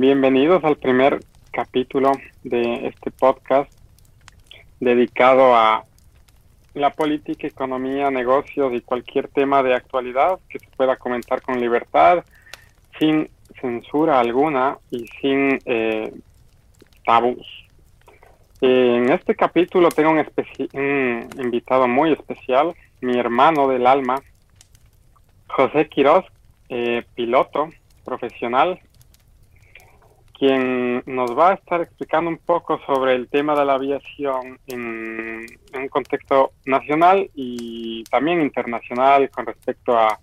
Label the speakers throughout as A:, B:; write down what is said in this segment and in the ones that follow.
A: Bienvenidos al primer capítulo de este podcast dedicado a la política, economía, negocios y cualquier tema de actualidad que se pueda comentar con libertad, sin censura alguna y sin eh, tabús. En este capítulo tengo un, un invitado muy especial, mi hermano del alma, José Quiroz, eh, piloto profesional, quien nos va a estar explicando un poco sobre el tema de la aviación en, un contexto nacional y también internacional con respecto a,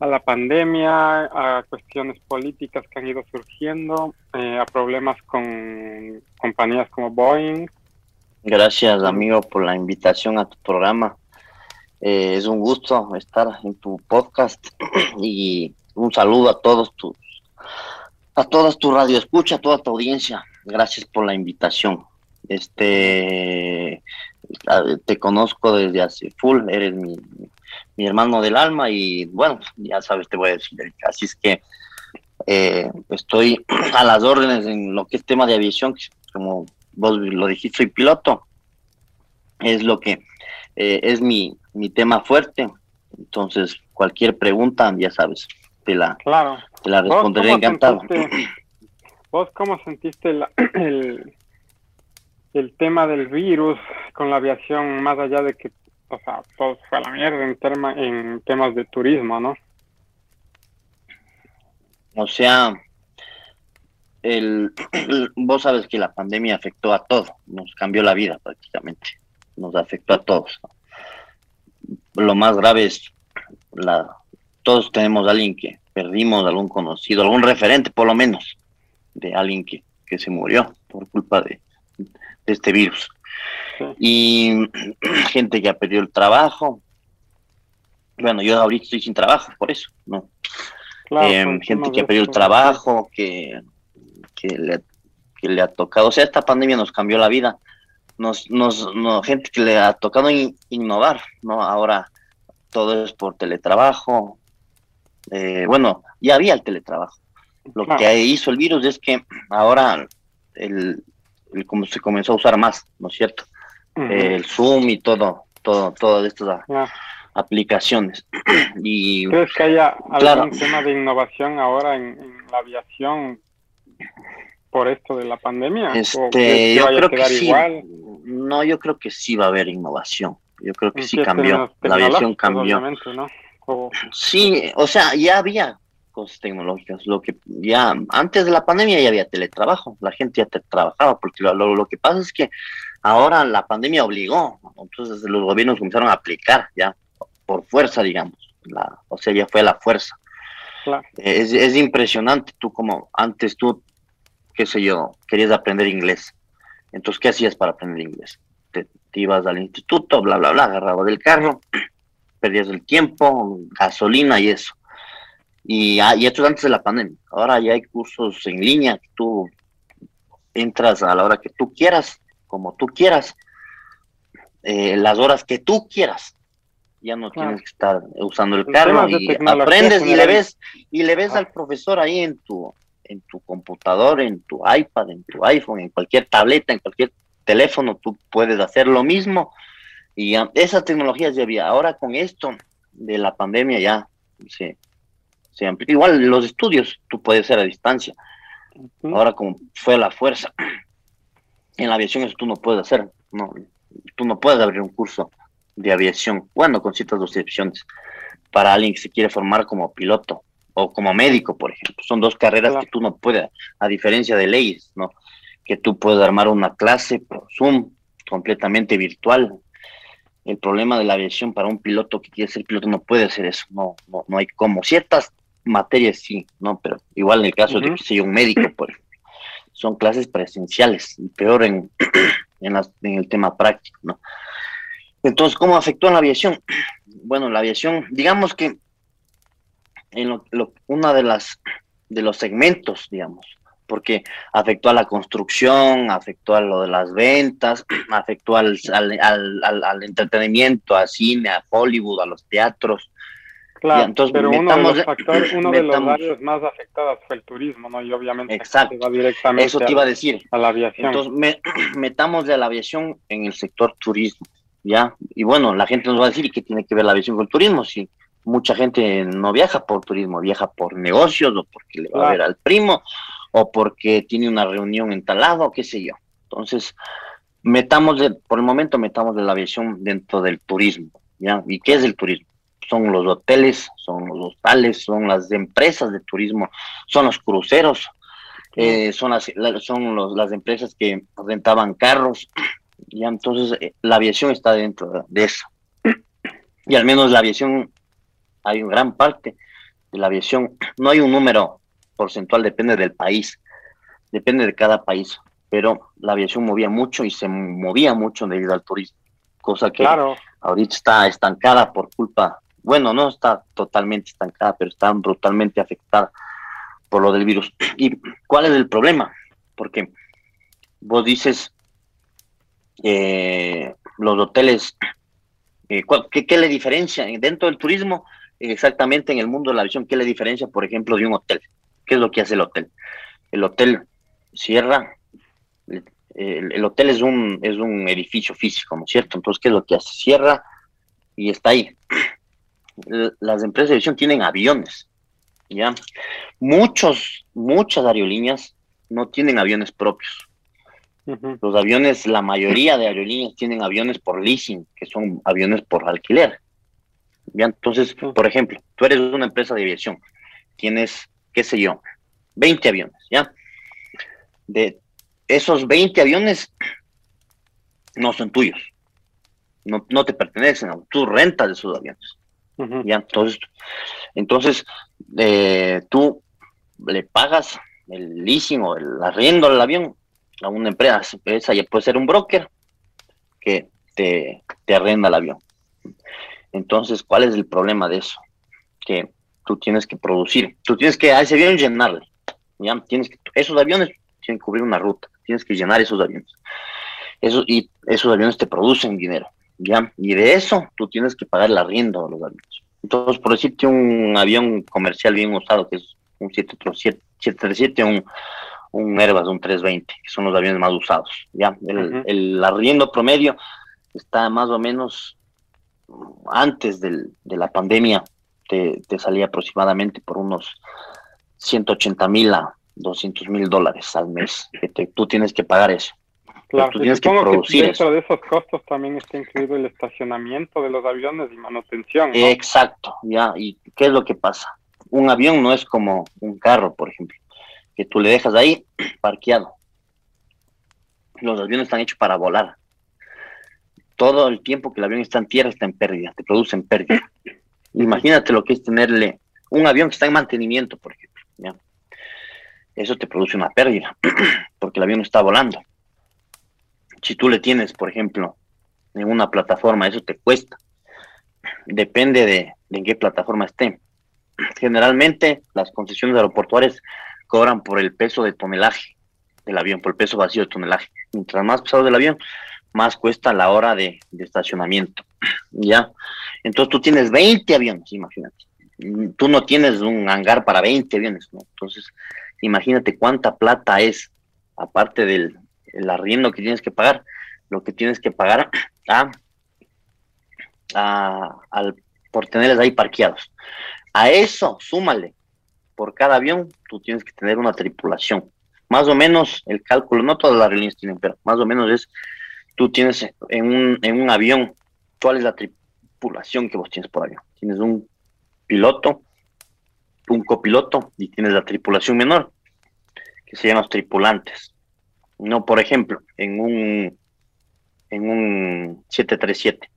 A: a la pandemia, a cuestiones políticas que han ido surgiendo, eh, a problemas con compañías como Boeing.
B: Gracias, amigo, por la invitación a tu programa. Eh, es un gusto estar en tu podcast y un saludo a todos tus a todas tu radio escucha, a toda tu audiencia. Gracias por la invitación. Este te conozco desde hace full, eres mi, hermano del alma y bueno, ya sabes, te voy a decir. Así es que eh, estoy a las órdenes en lo que es tema de aviación, como vos lo dijiste, soy piloto. Es lo que eh, es mi, mi tema fuerte. Entonces, cualquier pregunta, ya sabes, te la,
A: claro.
B: te la responderé encantado.
A: ¿Vos cómo sentiste el, el, tema del virus con la aviación, más allá de que, o sea, todo fue a la mierda en, en temas de turismo, ¿no?
B: O sea, el, vos sabes que la pandemia afectó a todo, nos cambió la vida prácticamente, nos afectó a todos. Lo más grave es la, todos tenemos a alguien que perdimos, algún conocido, algún referente por lo menos, de alguien que, se murió por culpa de, este virus. Y gente que ha perdido el trabajo. Bueno, yo ahorita estoy sin trabajo, por eso, ¿no? Em, gente que ha perdido el trabajo, que, que, le, que le ha tocado, o sea, esta pandemia nos cambió la vida, nos, nos, gente que le ha tocado innovar, ¿no? Ahora todo es por teletrabajo, eh, bueno, ya había el teletrabajo. Lo que hizo el virus es que ahora el, como se comenzó a usar más, ¿no es cierto? el Zoom y todo, todo, todas estas aplicaciones. y,
A: ¿Crees que haya algún tema de innovación ahora en, la aviación por esto de la pandemia?
B: Este, yo creo que sí. No, yo creo que sí va a haber innovación. Yo creo que sí cambió. La aviación cambió. ¿no? Sí, o sea, ya había cosas tecnológicas, lo que ya antes de la pandemia ya había teletrabajo, la gente ya te trabajaba, porque lo, lo, que pasa es que ahora la pandemia obligó, entonces los gobiernos comenzaron a aplicar ya por fuerza, digamos, la, o sea, ya fue la fuerza. Es, es impresionante, tú como antes tú, qué sé yo, querías aprender inglés, entonces, ¿qué hacías para aprender inglés? Te, te ibas al instituto, bla, bla, bla, agarrabas del carro, perdías el tiempo, gasolina y eso. Y, ah, y esto es antes de la pandemia. Ahora ya hay cursos en línea que tú entras a la hora que tú quieras, como tú quieras, eh, las horas que tú quieras. Ya no tienes que estar usando el carro y aprendes y le ves y le ves ah. al profesor ahí en tu en tu computador, en tu iPad, en tu iPhone, en cualquier tableta, en cualquier teléfono, tú puedes hacer lo mismo y esas tecnologías ya había. Ahora con esto de la pandemia ya se, se Igual los estudios tú puedes hacer a distancia. Ahora como fue la fuerza. En la aviación eso tú no puedes hacer. No, tú no puedes abrir un curso de aviación. Bueno, con ciertas excepciones. Para alguien que se quiere formar como piloto o como médico, por ejemplo. Son dos carreras que tú no puedes, a diferencia de leyes, ¿no? Que tú puedes armar una clase por Zoom completamente virtual el problema de la aviación para un piloto que quiere ser piloto no puede hacer eso, no, no, no hay como. Ciertas materias sí, ¿no? Pero igual en el caso de que sea un médico, por ejemplo, son clases presenciales, y peor en, en, en el tema práctico, ¿no? Entonces, ¿cómo afectó a la aviación? Bueno, la aviación, digamos que en lo, lo, una de las de los segmentos, digamos, porque afectó a la construcción, afectó a lo de las ventas, afectó al, al, al, al entretenimiento, a cine, a Hollywood, a los teatros.
A: Claro, entonces, pero uno de los factores, uno de los áreas más afectadas fue el turismo, ¿no? Y obviamente
B: exacto, va directamente eso te iba a decir. A la aviación. Entonces, metamos de la aviación en el sector turismo, ¿ya? Y bueno, la gente nos va a decir, ¿y qué tiene que ver la aviación con el turismo? Si mucha gente no viaja por turismo, viaja por negocios o porque le va a ver al primo o porque tiene una reunión en tal lado, qué sé yo. Entonces, metamos, de, por el momento, metamos de la aviación dentro del turismo, ¿ya? ¿Y qué es el turismo? Son los hoteles, son los hostales, son las empresas de turismo, son los cruceros, eh, son las, son los, las empresas que rentaban carros, ya entonces eh, la aviación está dentro de eso. Y al menos la aviación, hay una gran parte de la aviación, no hay un número porcentual, depende del país, depende de cada país, pero la aviación movía mucho y se movía mucho debido al turismo, cosa que ahorita está estancada por culpa, bueno, no está totalmente estancada, pero está brutalmente afectada por lo del virus. ¿Y cuál es el problema? Porque vos dices, eh, los hoteles, eh, ¿qué, ¿qué, le diferencia dentro del turismo? Exactamente en el mundo de la aviación, ¿qué le diferencia, por ejemplo, de un hotel? ¿Qué es lo que hace el hotel? El hotel cierra, el, hotel es un, es un edificio físico, ¿no es cierto? Entonces, ¿qué es lo que hace? Cierra y está ahí. Las empresas de aviación tienen aviones, ¿ya? Muchos, muchas aerolíneas no tienen aviones propios. Los aviones, la mayoría de aerolíneas tienen aviones por leasing, que son aviones por alquiler. ¿ya? Entonces, por ejemplo, tú eres una empresa de aviación, tienes, qué sé yo, 20 aviones, ¿ya? De esos 20 aviones no son tuyos, no, no te pertenecen, tú rentas esos aviones. ¿ya? Entonces, entonces eh, tú le pagas el leasing o el arriendo del avión a una empresa, esa ya puede ser un broker que te, te arrenda el avión. Entonces, ¿cuál es el problema de eso? Que tú tienes que producir, tú tienes que a ese avión llenarle, ¿ya? Tienes que, esos aviones tienen que cubrir una ruta, tienes que llenar esos aviones. Eso, y esos aviones te producen dinero, ¿ya? Y de eso tú tienes que pagar el arriendo de los aviones. Entonces, por decirte un avión comercial bien usado, que es un 737, un, un Airbus, un 320, que son los aviones más usados, ¿ya? El, el arriendo promedio está más o menos antes del, de la pandemia, te, te salía aproximadamente por unos 180 mil a 200 mil dólares al mes, que tú tienes que pagar eso.
A: Claro, tú tienes que producir dentro de esos costos también está incluido el estacionamiento de los aviones y manutención.
B: Exacto, ya. ¿Y qué es lo que pasa? Un avión no es como un carro, por ejemplo, que tú le dejas ahí parqueado. Los aviones están hechos para volar. Todo el tiempo que el avión está en tierra está en pérdida, te producen pérdida. Imagínate lo que es tenerle un avión que está en mantenimiento, por ejemplo. eso te produce una pérdida, porque el avión está volando. Si tú le tienes, por ejemplo, en una plataforma, eso te cuesta. Depende de, en qué plataforma esté. Generalmente las concesiones aeroportuarias cobran por el peso de tonelaje del avión, por el peso vacío de tonelaje. Mientras más pesado del avión, más cuesta la hora de, estacionamiento. ¿Ya? Entonces tú tienes 20 aviones, imagínate. Tú no tienes un hangar para 20 aviones, ¿no? Entonces, imagínate cuánta plata es, aparte del el arriendo que tienes que pagar, lo que tienes que pagar a, al, por tenerles ahí parqueados. A eso, súmale, por cada avión, tú tienes que tener una tripulación. Más o menos el cálculo, no todas las aerolíneas tienen, pero más o menos es, tú tienes en un, en un avión, ¿cuál es la tripulación que vos tienes por avión? Tienes un piloto, un copiloto y tienes la tripulación menor, que se llaman los tripulantes. No, por ejemplo, en un, en un 737,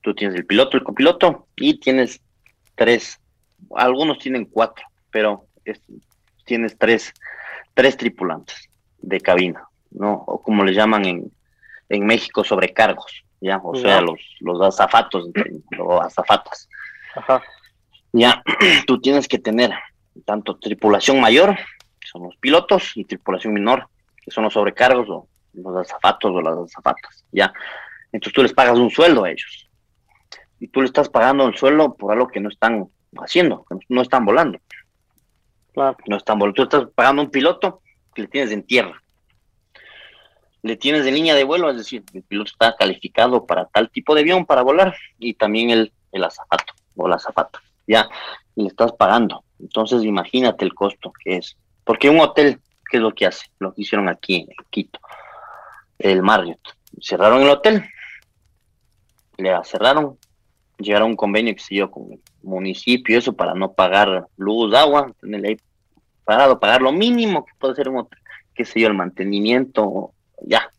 B: tú tienes el piloto, el copiloto y tienes tres, algunos tienen cuatro, pero tienes tres, tres tripulantes de cabina, ¿no? O como le llaman en, en México, sobrecargos, ¿ya? O sea, los, los azafatos, o azafatas. Ajá. Ya, tú tienes que tener tanto tripulación mayor, que son los pilotos, y tripulación menor, que son los sobrecargos o los azafatos o las azafatas, ¿ya? Entonces tú les pagas un sueldo a ellos. Y tú le estás pagando el sueldo por algo que no están haciendo, no están volando. No están volando. Tú estás pagando un piloto que le tienes en tierra. Le tienes de línea de vuelo, es decir, el piloto está calificado para tal tipo de avión para volar y también el, el azafato o la azafata. Ya, y le estás pagando. Entonces, imagínate el costo que es. Porque un hotel, ¿qué es lo que hace? Lo que hicieron aquí en Quito, el Marriott. Cerraron el hotel, le cerraron, llegaron a un convenio que se dio con el municipio, eso para no pagar luz, agua, tenerle ahí parado, pagar lo mínimo que puede ser un hotel, qué sé yo, el mantenimiento, ya.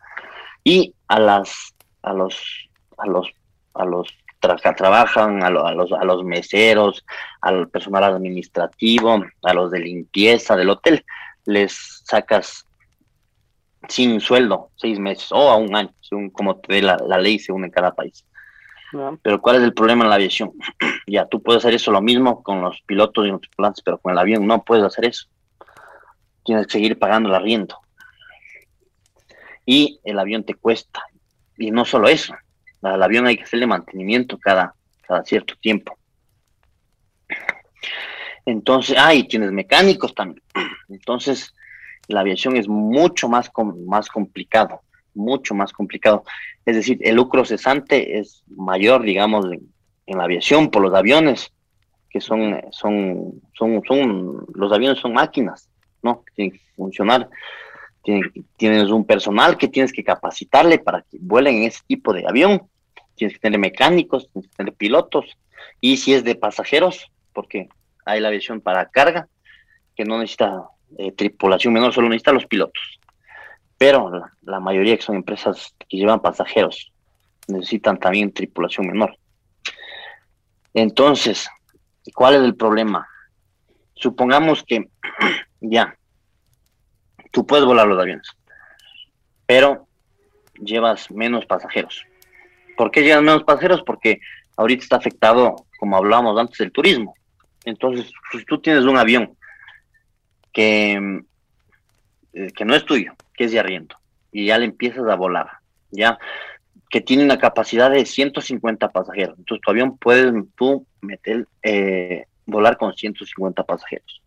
B: Y a las, a los, a los, a los que trabajan, a, los, a los meseros, al personal administrativo, a los de limpieza del hotel, les sacas sin sueldo seis meses o a un año, según como te dé la, la ley según en cada país. Pero ¿cuál es el problema en la aviación? ya, tú puedes hacer eso lo mismo con los pilotos y los tripulantes, pero con el avión no puedes hacer eso. Tienes que seguir pagando el arriendo. Y el avión te cuesta. Y no solo eso, al avión hay que hacerle mantenimiento cada, cierto tiempo. Entonces, ah, y tienes mecánicos también. Entonces, la aviación es mucho más, más complicado mucho más complicado. Es decir, el lucro cesante es mayor, digamos, en, la aviación por los aviones, que son, son, son, son, los aviones son máquinas, ¿no? tienen que funcionar. Tienes un personal que tienes que capacitarle para que vuelen en ese tipo de avión. Tienes que tener mecánicos, tienes que tener pilotos. Y si es de pasajeros, porque hay la aviación para carga, que no necesita eh, tripulación menor, solo necesita los pilotos pero la, mayoría que son empresas que llevan pasajeros necesitan también tripulación menor. Entonces, ¿cuál es el problema? Supongamos que ya, tú puedes volar los aviones, pero llevas menos pasajeros. ¿Por qué llevas menos pasajeros? Porque ahorita está afectado, como hablábamos antes, el turismo. Entonces, si tú tienes un avión que, eh, que no es tuyo, que es de arriendo, y ya le empiezas a volar, ya, que tiene una capacidad de 150 pasajeros. Entonces tu avión puedes tú meter, eh, volar con 150 pasajeros.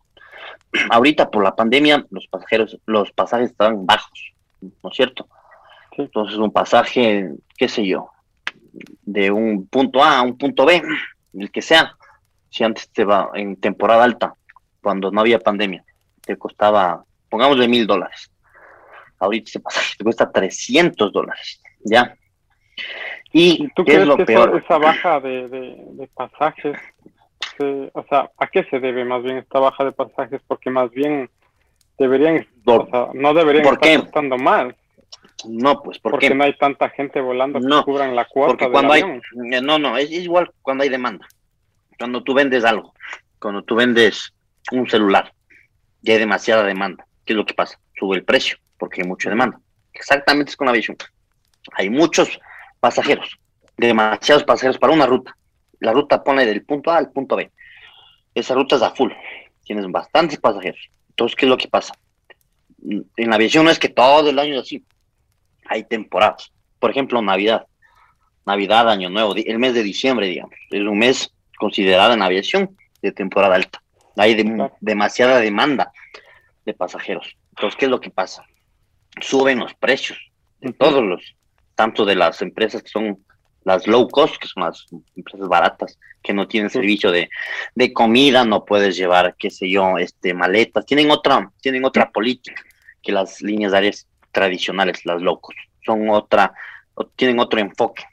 B: Ahorita por la pandemia los pasajeros, los pasajes estaban bajos, ¿no es cierto? Entonces un pasaje, qué sé yo, de un punto A a un punto B, el que sea, si antes te va en temporada alta, cuando no había pandemia, te costaba, pongamos de mil dólares ahorita ese pasaje te cuesta 300 dólares, ¿ya?
A: ¿Y tú crees que Esa, baja de, pasajes, o sea, ¿a qué se debe más bien esta baja de pasajes? Porque más bien deberían, o sea, no deberían estar costando más.
B: No, pues ¿por
A: porque no hay tanta gente volando que cubran la cuota porque
B: cuando hay, eh, no, no, es igual cuando hay demanda. Cuando tú vendes algo, cuando tú vendes un celular, ya hay demasiada demanda. ¿Qué es lo que pasa? Sube el precio porque hay mucha demanda. Exactamente es con la aviación. Hay muchos pasajeros, demasiados pasajeros para una ruta. La ruta pone del punto A al punto B. Esa ruta es a full. Tienes bastantes pasajeros. Entonces, ¿qué es lo que pasa? En la aviación no es que todo el año es así. Hay temporadas. Por ejemplo, Navidad. Navidad, Año Nuevo, el mes de diciembre, digamos. Es un mes considerado en aviación de temporada alta. Hay demasiada demanda de pasajeros. Entonces, ¿qué es lo que pasa? suben los precios de todos los, tanto de las empresas que son las low cost, que son las empresas baratas, que no tienen servicio de, de, comida, no puedes llevar, qué sé yo, este maletas, tienen otra, tienen otra política que las líneas aéreas tradicionales, las low cost, son otra, tienen otro enfoque.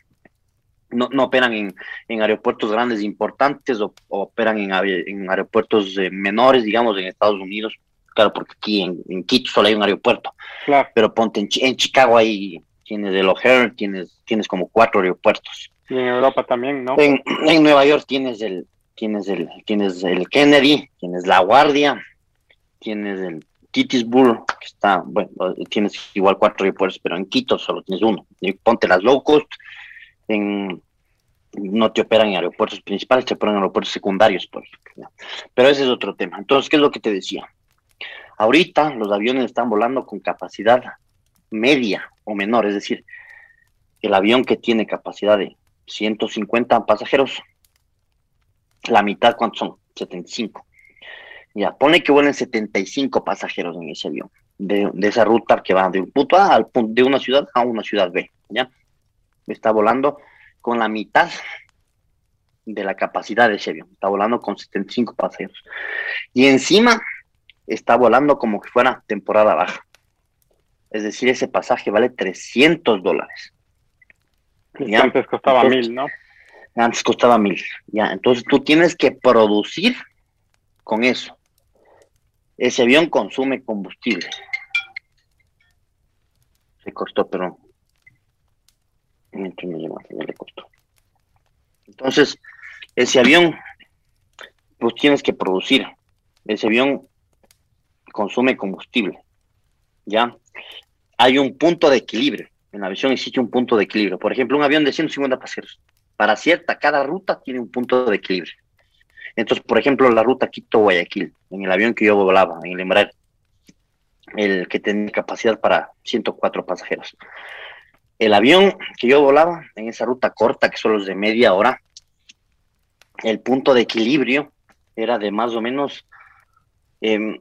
B: No, no operan en, en aeropuertos grandes importantes o, operan en, en aeropuertos eh, menores, digamos, en Estados Unidos, claro, porque aquí en, Quito solo hay un aeropuerto. Claro. Pero ponte en, Chicago hay, tienes el O'Hare, tienes, tienes como cuatro aeropuertos.
A: Y en Europa también, ¿no?
B: En, Nueva York tienes el, tienes el, tienes el Kennedy, tienes la Guardia, tienes el Titisburg, que está, bueno, tienes igual cuatro aeropuertos, pero en Quito solo tienes uno. Y ponte las low cost, en, no te operan en aeropuertos principales, te operan en aeropuertos secundarios, por Pero ese es otro tema. Entonces, ¿qué es lo que te decía? Ahorita los aviones están volando con capacidad media o menor, es decir, el avión que tiene capacidad de 150 pasajeros, la mitad, ¿cuántos son? 75. Ya, pone que vuelen 75 pasajeros en ese avión, de, esa ruta que va de un punto A al punto, de una ciudad a una ciudad B, ¿ya? Está volando con la mitad de la capacidad de ese avión, está volando con 75 pasajeros. Y encima está volando como que fuera temporada baja. Es decir, ese pasaje vale 300 dólares.
A: antes costaba mil, ¿no?
B: Antes costaba mil. Ya, entonces tú tienes que producir con eso. Ese avión consume combustible. Se costó, pero le costó. Entonces, ese avión, pues tienes que producir. Ese avión consume combustible. ¿Ya? Hay un punto de equilibrio. En la aviación existe un punto de equilibrio. Por ejemplo, un avión de 150 pasajeros. Para cierta, cada ruta tiene un punto de equilibrio. Entonces, por ejemplo, la ruta Quito-Guayaquil, en el avión que yo volaba, en el Embraer, el que tenía capacidad para 104 pasajeros. El avión que yo volaba en esa ruta corta, que solo es de media hora, el punto de equilibrio era de más o menos em,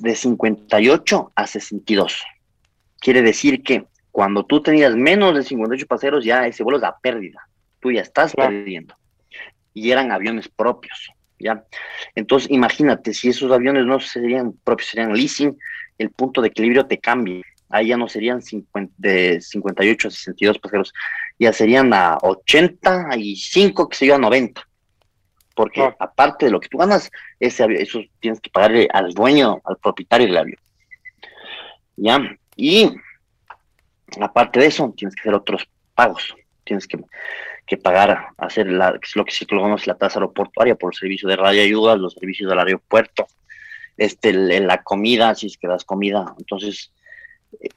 B: de 58 a 62. Quiere decir que cuando tú tenías menos de 58 pasajeros, ya ese vuelo es a pérdida. Tú ya estás perdiendo. Y eran aviones propios, ¿ya? Entonces, imagínate, si esos aviones no serían propios, serían leasing, el punto de equilibrio te cambia. Ahí ya no serían 50, de 58 a 62 pasajeros, ya serían a 85, que se yo, a 90 porque aparte de lo que tú ganas, ese eso tienes que pagarle al dueño, al propietario del avión. ¿Ya? Y aparte de eso, tienes que hacer otros pagos. Tienes que, pagar, hacer la, lo que se conoce la tasa aeroportuaria por el servicio de radio ayuda, los servicios del aeropuerto, este, la comida, si es que das comida. Entonces,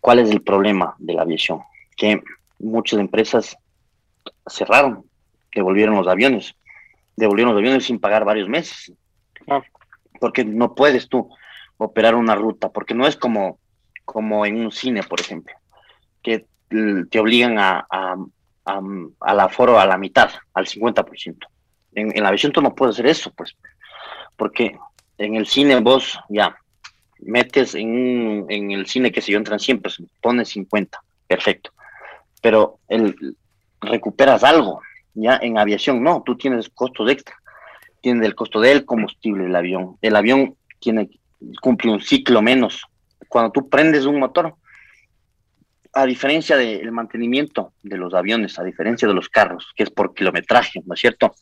B: ¿cuál es el problema de la aviación? Que muchas empresas cerraron, devolvieron los aviones devolvieron los aviones sin pagar varios meses. Porque no puedes tú operar una ruta, porque no es como, como en un cine, por ejemplo, que te obligan a, a, a, al aforo a la mitad, al 50%. En, en la aviación tú no puedes hacer eso, pues, porque en el cine vos ya metes en, en el cine que se yo entran siempre, pones 50, perfecto. Pero el, recuperas algo, ya en aviación no, tú tienes costos extra. Tienes el costo del combustible del avión. El avión tiene cumple un ciclo menos. Cuando tú prendes un motor, a diferencia del mantenimiento de los aviones, a diferencia de los carros, que es por kilometraje, ¿no es cierto?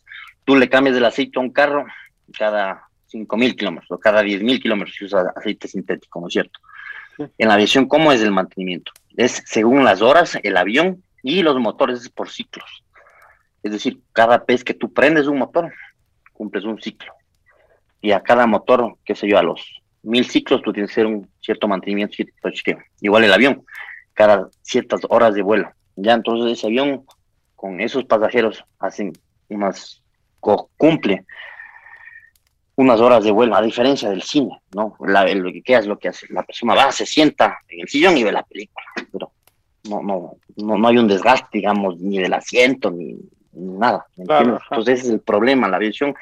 B: Tú le cambias el aceite a un carro cada 5.000 kilómetros o cada 10.000 kilómetros si usa aceite sintético, ¿no es cierto? En la aviación, ¿cómo es el mantenimiento? Es según las horas, el avión y los motores es por ciclos. Es decir, cada vez que tú prendes un motor, cumples un ciclo. Y a cada motor, qué sé yo, a los mil ciclos, tú tienes que hacer un cierto mantenimiento, cierto Igual el avión, cada ciertas horas de vuelo. Ya entonces ese avión, con esos pasajeros, hacen unas, cumple unas horas de vuelo, a diferencia del cine, ¿no? Lo que es lo que hace, la persona va, se sienta en el sillón y ve la película, pero no, no, no, no hay un desgaste, digamos, ni del asiento, ni, nada. Entonces ese es el problema, la aviación,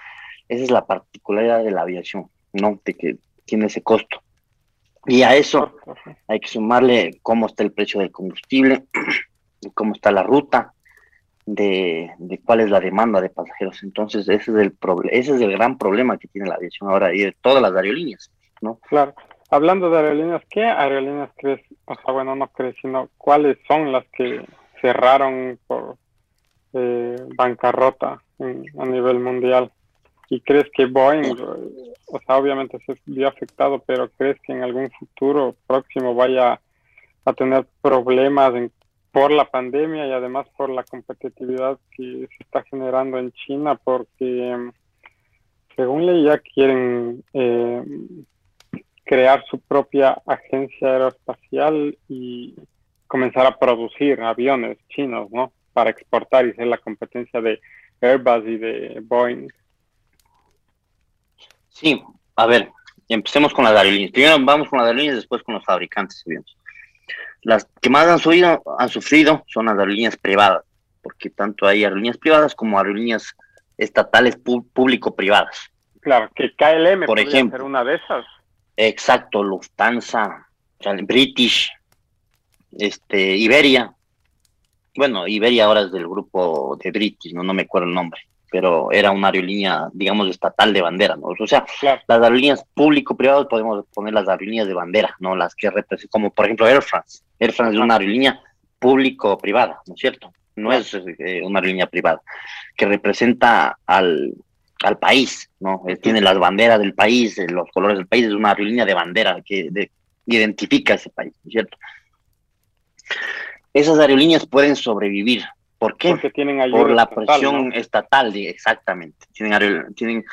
B: esa es la particularidad de la aviación, ¿no? De que tiene ese costo. Y a eso hay que sumarle cómo está el precio del combustible, cómo está la ruta, de, cuál es la demanda de pasajeros. Entonces ese es el ese es el gran problema que tiene la aviación ahora y de todas las aerolíneas, ¿no?
A: Claro. Hablando de aerolíneas, ¿qué aerolíneas crees? O sea, bueno, no crees, sino cuáles son las que cerraron por eh, bancarrota a nivel mundial. ¿Y crees que Boeing, o sea, obviamente se vio afectado, pero crees que en algún futuro próximo vaya a tener problemas por la pandemia y además por la competitividad que se está generando en China? Porque según leía quieren eh, crear su propia agencia aeroespacial y comenzar a producir aviones chinos, ¿no? Para exportar y ser la competencia de Airbus y de Boeing.
B: Sí, a ver, empecemos con las aerolíneas. Primero vamos con las aerolíneas, después con los fabricantes Las que más han sufrido, han sufrido son las aerolíneas privadas, porque tanto hay aerolíneas privadas como aerolíneas estatales público-privadas.
A: Claro, que KLM por ejemplo, ser una de esas.
B: Exacto, Lufthansa, British, este, Iberia. Bueno, Iberia ahora es del grupo de British, no, no me acuerdo el nombre, pero era una aerolínea, digamos, estatal de bandera, ¿no? O sea, las aerolíneas público-privadas podemos poner las aerolíneas de bandera, ¿no? Las que representan, como por ejemplo Air France. Air France es una aerolínea público-privada, ¿no es cierto? No es eh, una aerolínea privada, que representa al, al país, ¿no? tiene las banderas del país, eh, los colores del país, es una aerolínea de bandera que identifica ese país, ¿cierto? Esas aerolíneas pueden sobrevivir. ¿Por qué?
A: Porque tienen
B: Por la presión estatal, exactamente. Tienen, tienen,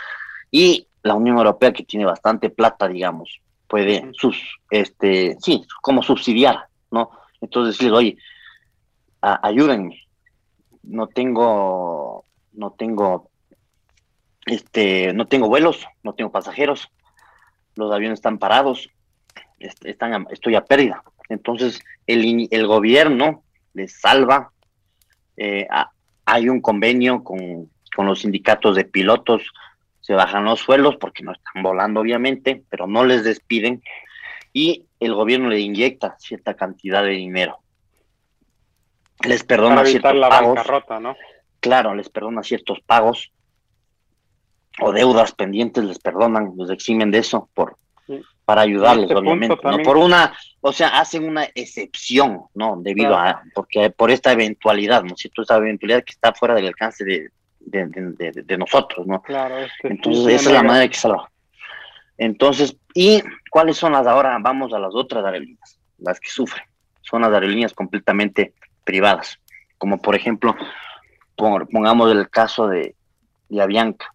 B: y la Unión Europea, que tiene bastante plata, digamos, puede sus, este, sí, como subsidiar, ¿no? Entonces decir, oye, ayúdenme, no tengo, no tengo este, no tengo vuelos, no tengo pasajeros, los aviones están parados, están estoy a pérdida. Entonces, el, el gobierno les salva. Eh, hay un convenio con, con los sindicatos de pilotos, se bajan los suelos porque no están volando, obviamente, pero no les despiden y el gobierno le inyecta cierta cantidad de dinero. Les perdona ciertos la pagos. ¿no? Claro, les perdona ciertos pagos o deudas pendientes les perdonan, los eximen de eso por para ayudarles, este obviamente, ¿no? Por una, o sea, hacen una excepción, ¿no? Debido a, porque por esta eventualidad, ¿no? Si esta eventualidad que está fuera del alcance de, de, nosotros, ¿no?
A: Claro, este,
B: Entonces, esa es la manera que salva. Entonces, ¿y cuáles son las ahora? Vamos a las otras aerolíneas, las que sufren. Son las aerolíneas completamente privadas, como por ejemplo, pongamos el caso de, de Avianca.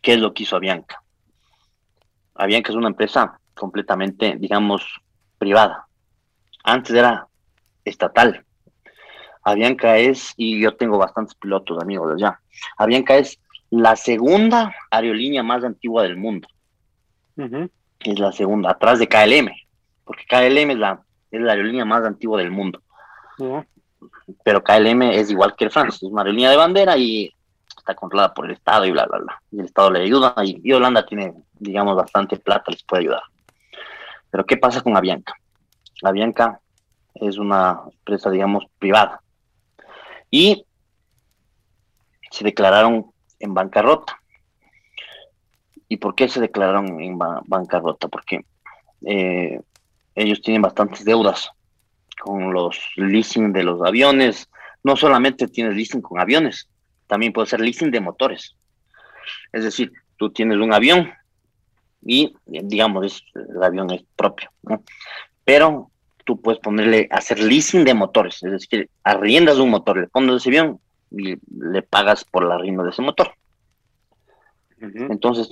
B: ¿Qué es lo que hizo Avianca? Avianca es una empresa completamente, digamos, privada. Antes era estatal. Avianca es, y yo tengo bastantes pilotos amigos de allá, Avianca es la segunda aerolínea más antigua del mundo. Es la segunda, atrás de KLM, porque KLM es la, es la aerolínea más antigua del mundo. Pero KLM es igual que el France, es una aerolínea de bandera y está controlada por el Estado y bla, bla, bla. Y el Estado le ayuda y, Holanda tiene, digamos, bastante plata, les puede ayudar. Pero ¿qué pasa con Avianca? Avianca es una empresa, digamos, privada. Y se declararon en bancarrota. ¿Y por qué se declararon en bancarrota? Porque eh, ellos tienen bastantes deudas con los leasing de los aviones. No solamente tienes leasing con aviones, también puede ser leasing de motores. Es decir, tú tienes un avión y, digamos, el avión es propio, ¿no? Pero tú puedes ponerle, hacer leasing de motores, es decir, arriendas un motor, le pones ese avión y le pagas por la arriendo de ese motor. Entonces,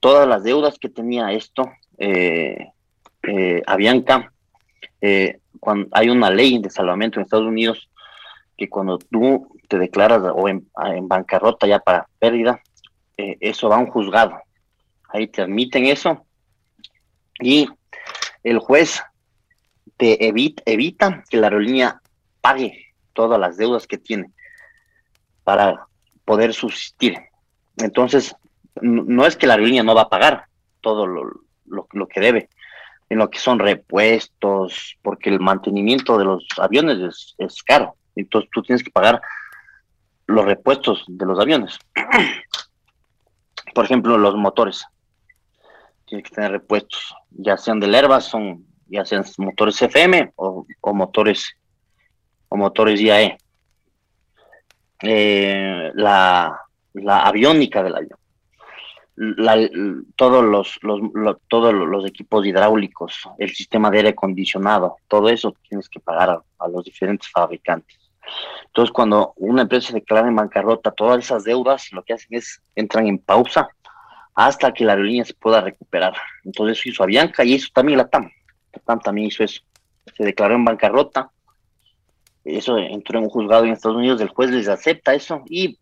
B: todas las deudas que tenía esto, eh, eh, Avianca, eh, cuando hay una ley de salvamento en Estados Unidos que cuando tú te declaras o en, bancarrota ya para pérdida, eh, eso va a un juzgado. Ahí te admiten eso y el juez te evita, evita que la aerolínea pague todas las deudas que tiene para poder subsistir. Entonces, no es que la aerolínea no va a pagar todo lo, lo, que debe, en lo que son repuestos, porque el mantenimiento de los aviones es, es caro. Entonces tú tienes que pagar los repuestos de los aviones. Por ejemplo, los motores. Tienes que tener repuestos, ya sean del Airbus, son ya sean motores FM o, motores o motores IAE. Eh, la, la aviónica del avión. todos los, todos los equipos hidráulicos, el sistema de aire acondicionado, todo eso tienes que pagar a los diferentes fabricantes. Entonces, cuando una empresa se declara en bancarrota, todas esas deudas lo que hacen es entran en pausa hasta que la aerolínea se pueda recuperar. Entonces, eso hizo Avianca y eso también la TAM. La TAM también hizo eso. Se declaró en bancarrota. Eso entró en un juzgado en Estados Unidos, el juez les acepta eso y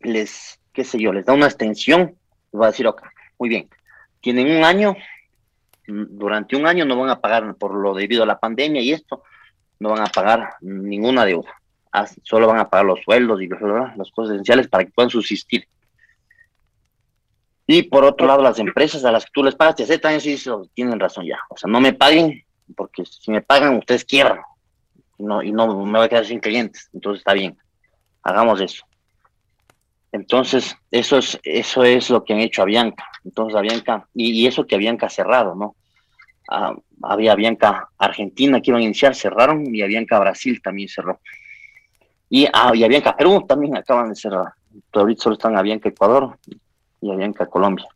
B: les, qué sé yo, les da una extensión. Va a decir, ok, muy bien, tienen un año, durante un año no van a pagar por lo debido a la pandemia y esto, no van a pagar ninguna deuda. Solo van a pagar los sueldos y las cosas esenciales para que puedan subsistir. Y por otro lado, las empresas a las que tú les pagas te aceptan eso y tienen razón ya. O sea, no me paguen, porque si me pagan, ustedes quiebran. No, y no me voy a quedar sin clientes. Entonces está bien. Hagamos eso. Entonces, eso es, eso es lo que han hecho a Bianca. Entonces, a Bianca, y, eso que a Bianca ha cerrado, ¿no? Ah, había Bianca Argentina que iban a iniciar, cerraron, y a Bianca Brasil también cerró. Y, ah, y a Bianca Perú también acaban de cerrar. ahorita solo están a Bianca Ecuador y a Bianca Colombia.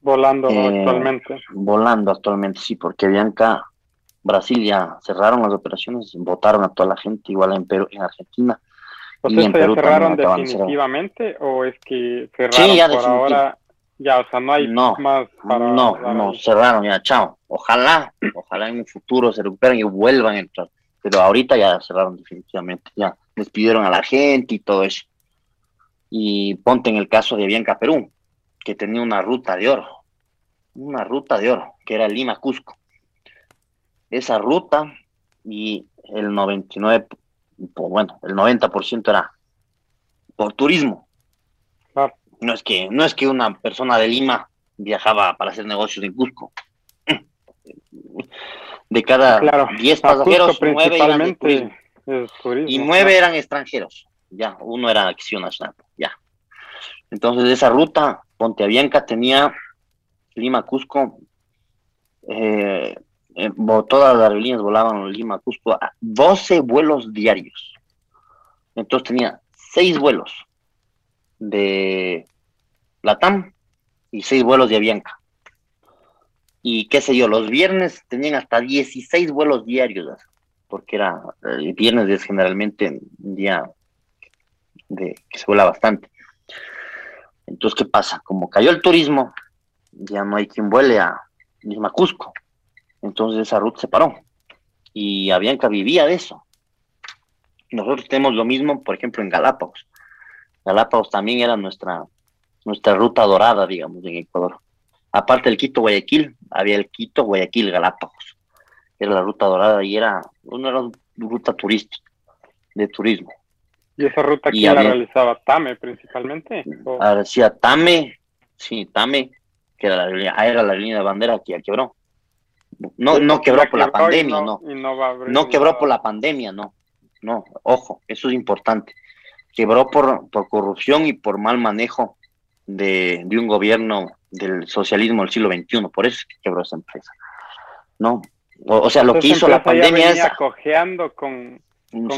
A: Volando eh, actualmente.
B: Volando actualmente, sí, porque Bianca Brasil ya cerraron las operaciones, votaron a toda la gente, igual en Perú, en Argentina
A: ¿O sea, ya cerraron definitivamente o es que cerraron por ahora? Ya, o sea, no hay más
B: para... No, no, cerraron ya, chao. Ojalá, ojalá en un futuro se recuperen y vuelvan a entrar. Pero ahorita ya cerraron definitivamente, ya despidieron a la gente y todo eso. Y ponte en el caso de Bianca Perú, que tenía una ruta de oro, una ruta de oro, que era Lima-Cusco. Esa ruta y el 99 pues, bueno, el 90% era por turismo. No es que no es que una persona de Lima viajaba para hacer negocios en Cusco. De cada 10 pasajeros, 9 eran y 9 eran extranjeros. Ya, uno era acción nacional. Ya. Entonces, esa ruta, Ponte Bianca tenía Lima, Cusco, eh, eh, todas las aerolíneas volaban Lima, Cusco, a 12 vuelos diarios. Entonces tenía 6 vuelos de Latam y 6 vuelos de Avianca. Y qué sé yo, los viernes tenían hasta 16 vuelos diarios, porque era, el viernes es generalmente un día de, que se vuela bastante. Entonces, ¿qué pasa? Como cayó el turismo, ya no hay quien vuele a Lima Cusco. Entonces esa ruta se paró. Y Avianca vivía de eso. Nosotros tenemos lo mismo, por ejemplo, en Galápagos. Galápagos también era nuestra, nuestra ruta dorada, digamos, en Ecuador. Aparte del Quito Guayaquil, había el Quito Guayaquil Galápagos. Era la ruta dorada y era una ruta turística, de turismo.
A: ¿Y esa ruta quién la realizaba? ¿Tame principalmente?
B: Decía Tame, sí, Tame, que era la, era la línea de bandera que ya quebró. No, no quebró por la pandemia, no. No, quebró por la pandemia, no. No, ojo, eso es importante. Quebró por, por corrupción y por mal manejo de, un gobierno del socialismo del siglo XXI. Por eso es que quebró esa empresa. No, o, sea, lo que hizo la pandemia es.
A: cojeando con,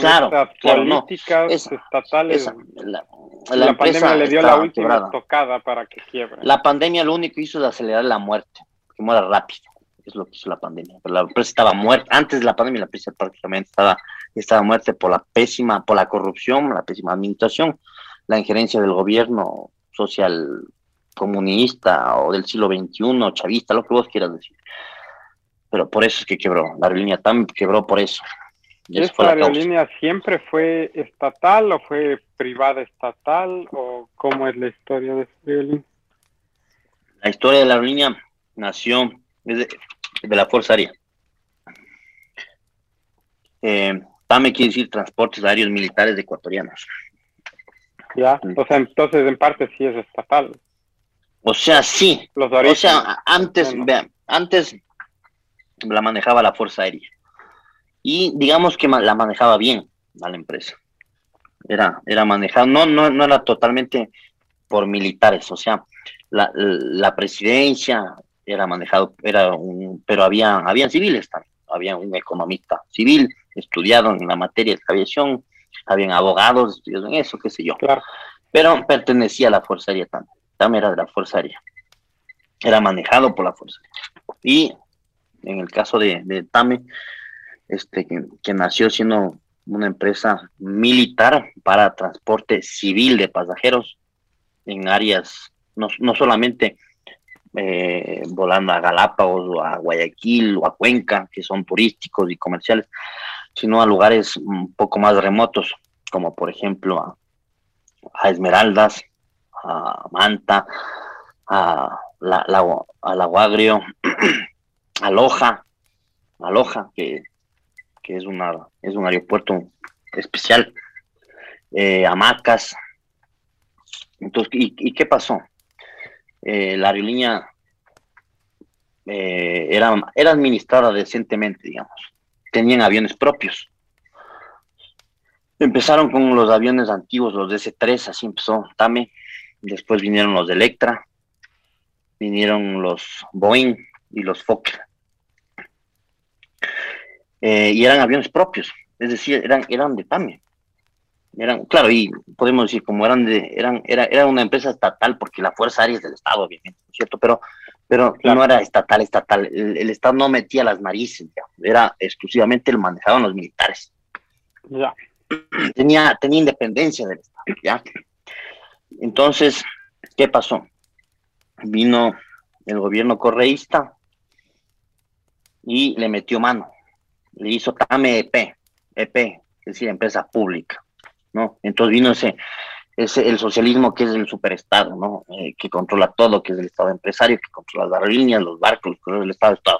A: claro, políticas estatales. la, pandemia le dio la última tocada para que quiebre.
B: La pandemia lo único que hizo es acelerar la muerte, que muera rápido es lo que hizo la pandemia. Pero la empresa estaba muerta, antes de la pandemia la empresa prácticamente estaba, estaba muerta por la pésima, por la corrupción, la pésima administración, la injerencia del gobierno social comunista o del siglo XXI, chavista, lo que vos quieras decir. Pero por eso es que quebró, la aerolínea también quebró por eso.
A: ¿Y ¿Esta aerolínea siempre fue estatal o fue privada estatal o cómo es la historia de esta aerolínea?
B: La historia de la aerolínea nació de la Fuerza Aérea. Eh, PAME quiere decir Transportes Aéreos Militares Ecuatorianos.
A: Ya, o sea, entonces en parte sí es estatal.
B: O sea, sí. Los o sea, antes, vean, antes la manejaba la Fuerza Aérea. Y digamos que la manejaba bien a la empresa. Era, era manejada, no, no, no era totalmente por militares, o sea, la, la presidencia, era manejado, era un, pero había, habían civiles también, había un economista civil, estudiado en la materia de aviación, habían abogados estudiados en eso, qué sé yo. Claro. Pero pertenecía a la Fuerza Aérea también, también era de la Fuerza Aérea, era manejado por la Fuerza Aérea. Y en el caso de, de Tame, este, que, nació siendo una empresa militar para transporte civil de pasajeros en áreas, no, no solamente eh, volando a Galápagos o a Guayaquil o a Cuenca, que son turísticos y comerciales, sino a lugares un poco más remotos, como por ejemplo a, Esmeraldas, a Manta, a, la, a Laguagrio, a Loja, a Loja, que, es, una, es un aeropuerto especial, eh, a Macas. Entonces, ¿y, ¿y qué pasó? eh, la aerolínea eh, era, era administrada decentemente, digamos. Tenían aviones propios. Empezaron con los aviones antiguos, los DC-3, así empezó Tame. Después vinieron los de Electra, vinieron los Boeing y los Fokker. Eh, y eran aviones propios, es decir, eran, eran de Tame. Eran, claro, y podemos decir, como eran de, eran, era, era una empresa estatal, porque la Fuerza Aérea es del Estado, obviamente, ¿cierto? Pero, pero no era estatal, estatal. El, Estado no metía las narices, era exclusivamente el manejaban los militares. Ya. Tenía, tenía independencia del Estado, ¿ya? Entonces, ¿qué pasó? Vino el gobierno correísta y le metió mano. Le hizo TAME EP, EP, es decir, empresa pública, ¿no? Entonces vino ese, ese el socialismo que es el superestado, ¿no? Eh, que controla todo, que es el estado empresario, que controla las líneas, los barcos, el estado de estado.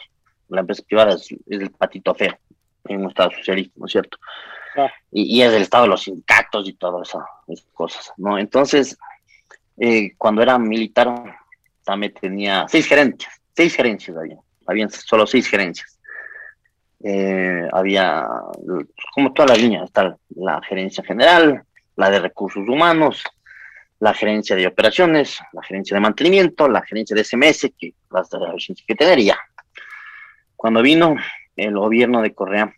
B: La empresa privada es, el patito feo en un estado socialista, ¿no es cierto? Ah. Y, es el estado de los sindicatos y todas esas cosas, ¿no? Entonces, eh, cuando era militar, también tenía seis gerencias, seis gerencias había, habían solo seis gerencias. Eh, había, como toda la línea, está la gerencia general, la de recursos humanos, la gerencia de operaciones, la gerencia de mantenimiento, la gerencia de SMS, que las de la que tener Cuando vino el gobierno de Correa,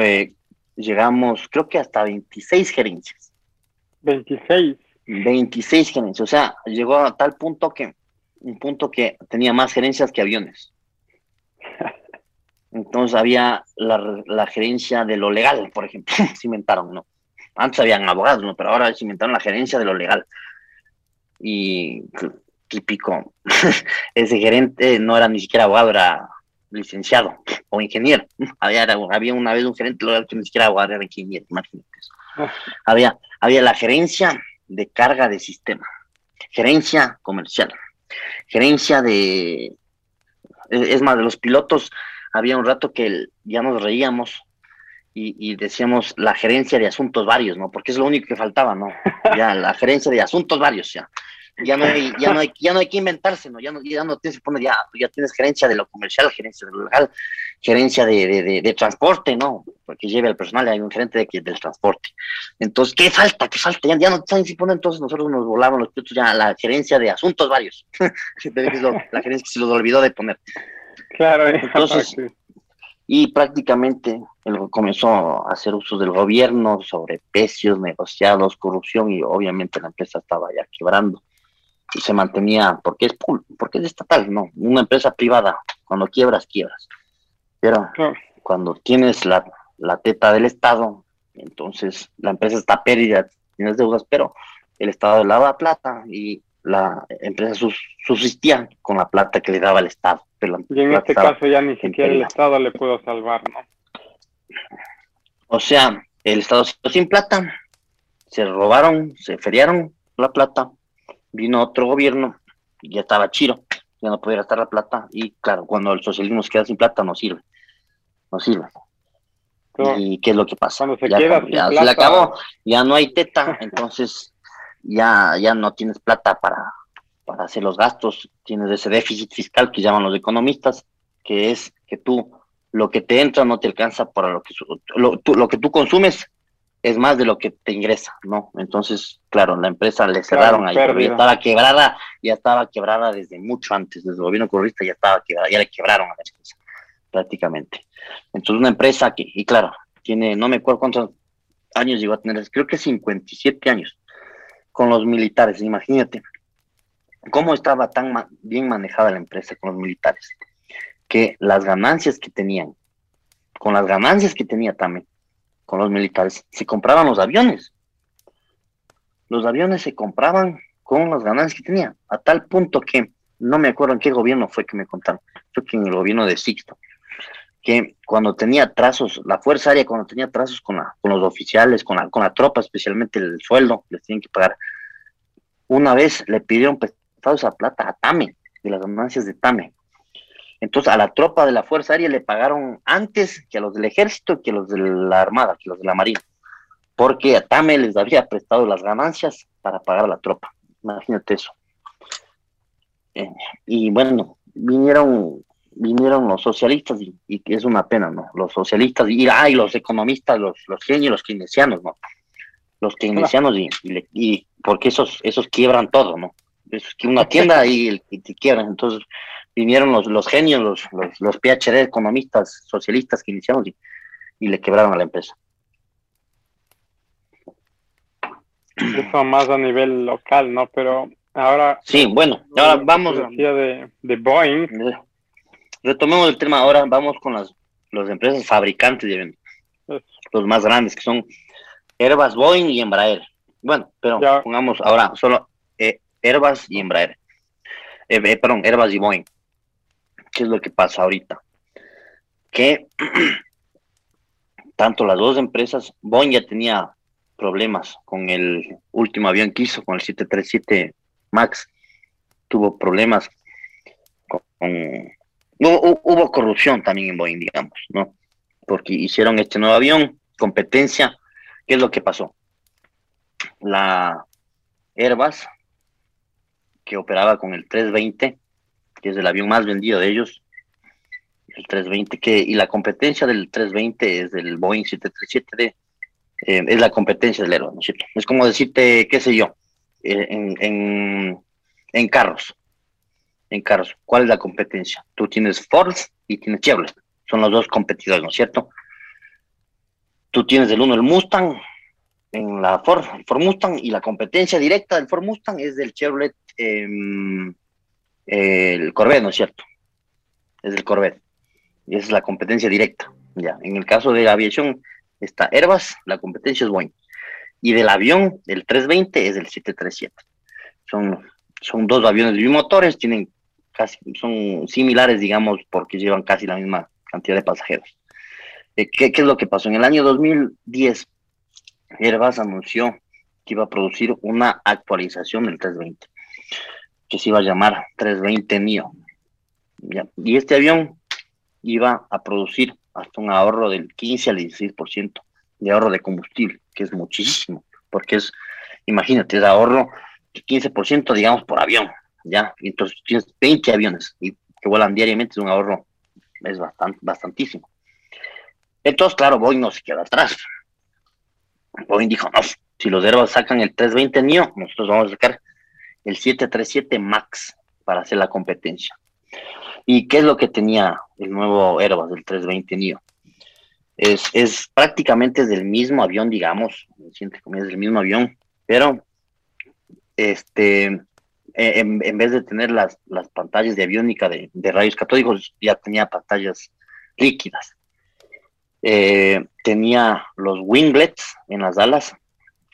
B: eh, llegamos, creo que hasta 26 gerencias.
A: 26.
B: 26 gerencias, o sea, llegó a tal punto que, un punto que tenía más gerencias que aviones. Entonces había la, gerencia de lo legal, por ejemplo, se inventaron, ¿no? Antes habían abogados, ¿no? Pero ahora se inventaron la gerencia de lo legal. Y típico, ese gerente no era ni siquiera abogado, era licenciado o ingeniero. Había, había una vez un gerente que ni siquiera abogado, era ingeniero, imagínate eso. Ah. Había, había la gerencia de carga de sistema, gerencia comercial, gerencia de... Es más, de los pilotos, había un rato que ya nos reíamos y, decíamos la gerencia de asuntos varios, ¿no? Porque es lo único que faltaba, ¿no? Ya, la gerencia de asuntos varios, ya. Ya no hay, ya no hay, ya no hay que inventarse, ¿no? Ya no, ya no tienes que poner, ya, ya tienes gerencia de lo comercial, gerencia de lo legal, gerencia de, de, transporte, ¿no? Porque lleve al personal, hay un gerente de, del transporte. Entonces, ¿qué falta? ¿Qué falta? Ya, ya no saben si ponen, entonces nosotros nos volamos los pilotos ya la gerencia de asuntos varios. la gerencia que se los olvidó de poner.
A: Claro,
B: entonces, y prácticamente él comenzó a hacer uso del gobierno sobre precios negociados, corrupción y obviamente la empresa estaba ya quebrando. Y se mantenía porque es porque es estatal, no, una empresa privada, cuando quiebras, quiebras. Pero cuando tienes la, la teta del Estado, entonces la empresa está pérdida, tienes deudas, pero el Estado le daba plata y la empresa subsistía con la plata que le daba el Estado.
A: y en este caso ya ni siquiera el Estado le pudo salvar, ¿no?
B: O sea, el Estado se sin plata, se robaron, se feriaron la plata, vino otro gobierno, y ya estaba chiro, ya no podía gastar la plata, y claro, cuando el socialismo se queda sin plata no sirve, no sirve. ¿Y qué es lo que pasa?
A: Se ya, ya se
B: le acabó, ya no hay teta, entonces ya, ya no tienes plata para, para hacer los gastos, tienes ese déficit fiscal que llaman los economistas, que es que tú, lo que te entra no te alcanza para lo que, lo, lo que tú consumes es más de lo que te ingresa, ¿no? Entonces, claro, la empresa le cerraron ahí, ya estaba quebrada, ya estaba quebrada desde mucho antes, desde el gobierno corrista ya estaba quebrada, ya le quebraron a la empresa, prácticamente. Entonces, una empresa que, y claro, tiene, no me acuerdo cuántos años llegó a tener, creo que 57 años, con los militares, imagínate cómo estaba tan bien manejada la empresa con los militares, que las ganancias que tenían, con las ganancias que tenía también con los militares, se compraban los aviones. Los aviones se compraban con las ganancias que tenía, a tal punto que no me acuerdo en qué gobierno fue que me contaron, fue que en el gobierno de Sixto, que cuando tenía trazos, la Fuerza Aérea cuando tenía trazos con, la, con los oficiales, con la, con la tropa, especialmente el sueldo, les tienen que pagar. Una vez le pidieron prestado esa plata a Tame, de las ganancias de Tame. Entonces a la tropa de la Fuerza Aérea le pagaron antes que a los del ejército, que a los de la Armada, que a los de la Marina, porque a Tame les había prestado las ganancias para pagar a la tropa. Imagínate eso. eh, y bueno, vinieron vinieron los socialistas y, y, es una pena, ¿no? Los socialistas y, ah, los economistas, los, los genios, los keynesianos, ¿no? Los keynesianos y, y, porque esos, esos quiebran todo, ¿no? Es que una tienda y, te quiebran. Entonces vinieron los, los genios, los, los, los PhD economistas, socialistas, keynesianos y, y le quebraron a la empresa.
A: Eso más a nivel local, ¿no? Pero ahora...
B: Sí, bueno, ahora vamos...
A: De, de Boeing.
B: Retomemos el tema ahora, vamos con las, las empresas fabricantes de aviones, los más grandes, que son Airbus, Boeing y Embraer. Bueno, pero pongamos ahora solo eh, Airbus y Embraer. Eh, eh, perdón, Airbus y Boeing. ¿Qué es lo que pasa ahorita? Que tanto las dos empresas, Boeing ya tenía problemas con el último avión que hizo, con el 737 MAX, tuvo problemas con, hubo corrupción también en Boeing, digamos, ¿no? Porque hicieron este nuevo avión, competencia. ¿Qué es lo que pasó? La Airbus, que operaba con el 320, que es el avión más vendido de ellos, el 320, que, y la competencia del 320 es del Boeing 737D, eh, es la competencia del Airbus, ¿no es cierto? Es como decirte, qué sé yo, eh, en, en, en carros en carros. ¿Cuál es la competencia? Tú tienes Ford y tienes Chevrolet. Son los dos competidores, ¿no es cierto? Tú tienes el uno el Mustang en la Ford, el Ford Mustang, y la competencia directa del Ford Mustang es del Chevrolet, em, el Corvette, ¿no es cierto? Es el Corvette. Y esa es la competencia directa. Ya. En el caso de la aviación está Airbus, la competencia es Boeing. Y del avión, el 320 es el 737. Son, son dos aviones bimotores, tienen casi son similares, digamos, porque llevan casi la misma cantidad de pasajeros. Eh, ¿qué, es lo que pasó? En el año 2010, Airbus anunció que iba a producir una actualización del 320, que se iba a llamar 320 NIO. Y este avión iba a producir hasta un ahorro del 15 al 16% de ahorro de combustible, que es muchísimo, porque es, imagínate, es ahorro 15%, digamos, por avión ya, entonces tienes 20 aviones y que vuelan diariamente, es un ahorro, es bastante, bastantísimo. Entonces, claro, Boeing no se queda atrás. Boeing dijo, no, si los Airbus sacan el 320 NIO, nosotros vamos a sacar el 737 MAX para hacer la competencia. ¿Y qué es lo que tenía el nuevo Airbus, el 320 NIO? Es, es prácticamente del mismo avión, digamos, como es del mismo avión, pero este eh, en, vez de tener las, las pantallas de aviónica de, rayos catódicos, ya tenía pantallas líquidas. Eh, tenía los winglets en las alas,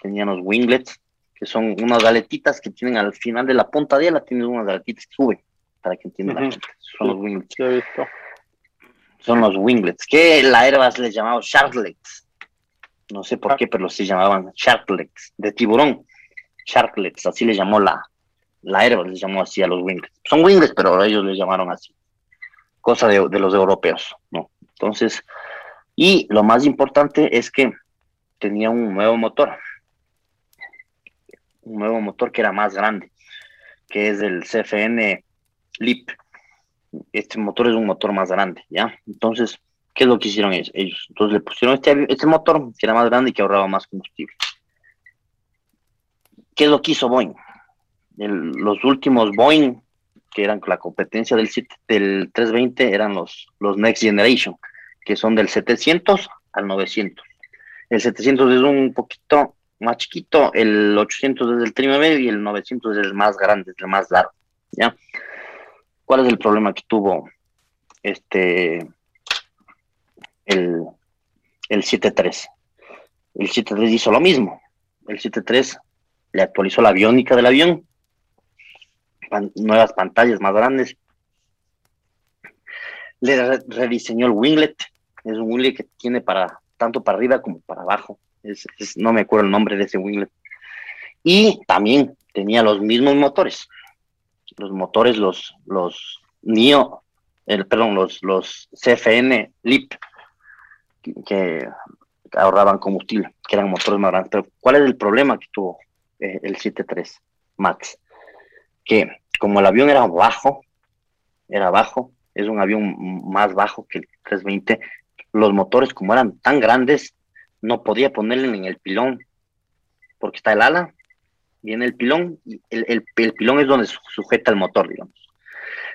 B: tenía los winglets, que son unas aletitas que tienen al final de la punta de ala, tienen unas aletitas que suben, para que entiendan la gente. Son los winglets. Son los winglets, que la Airbus les llamaba sharklets. No sé por qué, pero se llamaban sharklets, de tiburón. Sharklets, así le llamó la, la Airbus les llamó así a los wingles. Son wingles, pero ellos les llamaron así. Cosa de, los europeos, ¿no? Entonces, y lo más importante es que tenía un nuevo motor. Un nuevo motor que era más grande, que es el CFN LIP. Este motor es un motor más grande, ¿ya? Entonces, ¿qué es lo que hicieron ellos? Entonces le pusieron este, este motor que era más grande y que ahorraba más combustible. ¿Qué es lo que hizo Boeing? Los últimos Boeing, que eran la competencia del, del 320, eran los, los Next Generation, que son del 700 al 900. El 700 es un poquito más chiquito, el 800 es el trimmer y el 900 es el más grande, es el más largo, ¿ya? ¿Cuál es el problema que tuvo este el, el 73? El 73 hizo lo mismo. El 73 le actualizó la aviónica del avión nuevas pantallas más grandes. Le rediseñó el winglet, es un winglet que tiene para tanto para arriba como para abajo. No me acuerdo el nombre de ese winglet. Y también tenía los mismos motores. Los motores, los, los NIO, el, perdón, los, los CFN LIP, que, ahorraban combustible, que eran motores más grandes. Pero ¿cuál es el problema que tuvo eh, el 73 Max? que como el avión era bajo, era bajo, es un avión más bajo que el 320, los motores como eran tan grandes, no podía ponerle en el pilón, porque está el ala, viene el pilón, el, el, pilón es donde sujeta el motor, digamos.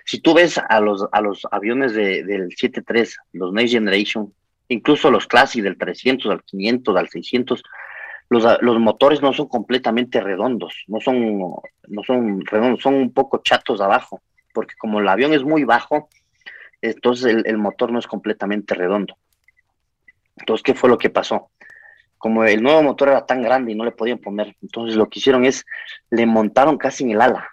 B: Si tú ves a los, a los aviones de, del 73, los Next Generation, incluso los Classic del 300 al 500 al 600, los, los motores no son completamente redondos, no son, no son redondos, son un poco chatos abajo, porque como el avión es muy bajo, entonces el, motor no es completamente redondo. Entonces, ¿qué fue lo que pasó? Como el nuevo motor era tan grande y no le podían poner, entonces lo que hicieron es, le montaron casi en el ala,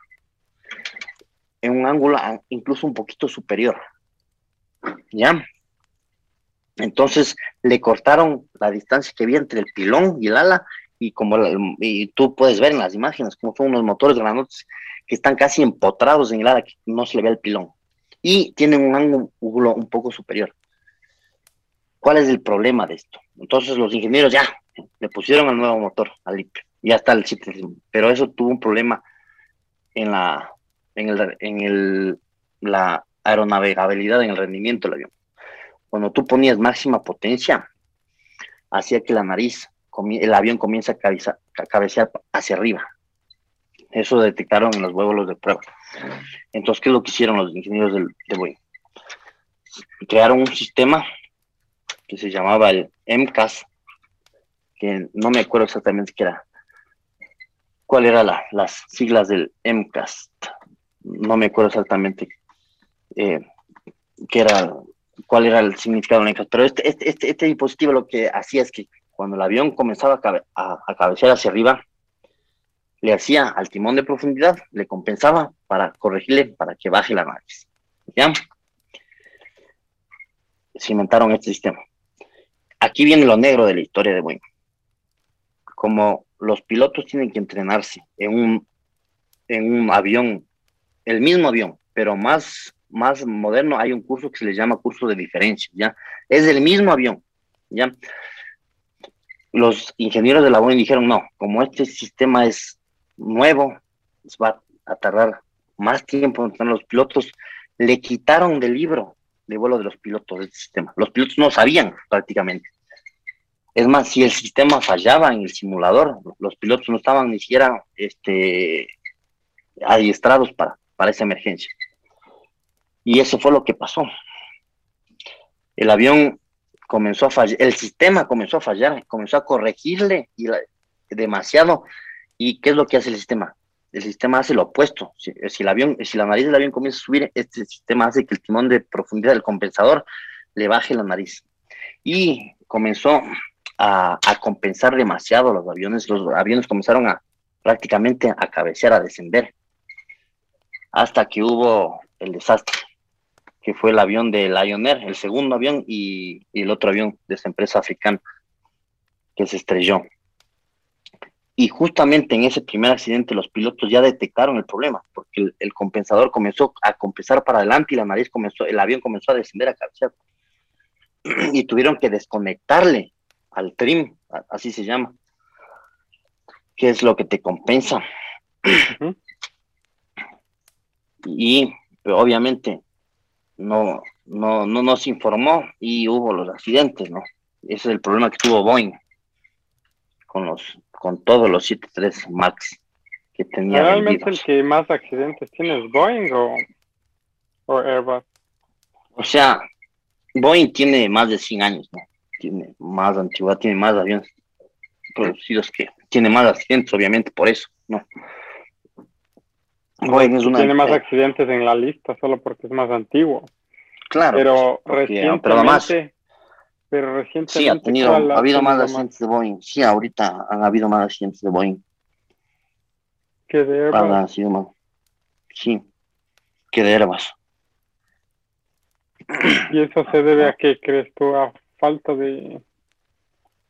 B: en un ángulo incluso un poquito superior. ¿Ya? Entonces le cortaron la distancia que había entre el pilón y el ala y como y tú puedes ver en las imágenes como son unos motores granotes que están casi empotrados en el ala que no se le ve el pilón y tienen un ángulo un poco superior. ¿Cuál es el problema de esto? Entonces los ingenieros ya le pusieron el nuevo motor al IP, ya está el chip, pero eso tuvo un problema en la en el en el la aeronavegabilidad en el rendimiento del avión cuando tú ponías máxima potencia, hacía que la nariz, el avión comienza a, cabecear hacia arriba. Eso detectaron en los vuelos de prueba. Entonces, ¿qué es lo que hicieron los ingenieros del, de Boeing? Crearon un sistema que se llamaba el MCAS, que no me acuerdo exactamente qué era. ¿Cuál eran las siglas del MCAS? No me acuerdo exactamente eh, qué era cuál era el significado de Pero este, este, este, este, dispositivo lo que hacía es que cuando el avión comenzaba a, a, cabecear hacia arriba, le hacía al timón de profundidad, le compensaba para corregirle, para que baje la nariz. ¿Ya? Cimentaron este sistema. Aquí viene lo negro de la historia de Boeing. Como los pilotos tienen que entrenarse en un, en un avión, el mismo avión, pero más más moderno hay un curso que se le llama curso de diferencia, ¿ya? Es del mismo avión, ¿ya? Los ingenieros de la Boeing dijeron, no, como este sistema es nuevo, va a tardar más tiempo en los pilotos, le quitaron del libro de vuelo de los pilotos del sistema. Los pilotos no sabían prácticamente. Es más, si el sistema fallaba en el simulador, los pilotos no estaban ni siquiera este, adiestrados para, para esa emergencia. Y eso fue lo que pasó. El avión comenzó a fallar, el sistema comenzó a fallar, comenzó a corregirle y demasiado. ¿Y qué es lo que hace el sistema? El sistema hace lo opuesto. Si, el avión, si la nariz del avión comienza a subir, este sistema hace que el timón de profundidad del compensador le baje la nariz. Y comenzó a, a compensar demasiado los aviones. Los aviones comenzaron a prácticamente a cabecear, a descender, hasta que hubo el desastre que fue el avión de Lion Air, el segundo avión y, el otro avión de esa empresa africana que se estrelló. Y justamente en ese primer accidente los pilotos ya detectaron el problema, porque el, compensador comenzó a compensar para adelante y la nariz comenzó, el avión comenzó a descender a cabecear. Y tuvieron que desconectarle al trim, así se llama, que es lo que te compensa. Y obviamente no, no, no nos informó y hubo los accidentes, ¿no? Ese es el problema que tuvo Boeing con los, con todos los 73 Max que tenía.
A: ¿Realmente el que más accidentes tiene es Boeing o, o Airbus?
B: O sea, Boeing tiene más de 100 años, ¿no? Tiene más antigüedad, tiene más aviones producidos que tiene más accidentes, obviamente, por eso, ¿no?
A: Tiene más accidentes en la lista solo porque es más antiguo.
B: Claro.
A: Pero recientemente... Pero, recientemente...
B: Sí, ha, tenido, ha habido más accidentes de Boeing. Sí, ahorita han habido más accidentes de Boeing.
A: Que de Airbus.
B: Sí, que de Airbus.
A: ¿Y eso se debe a qué crees tú? ¿A falta de,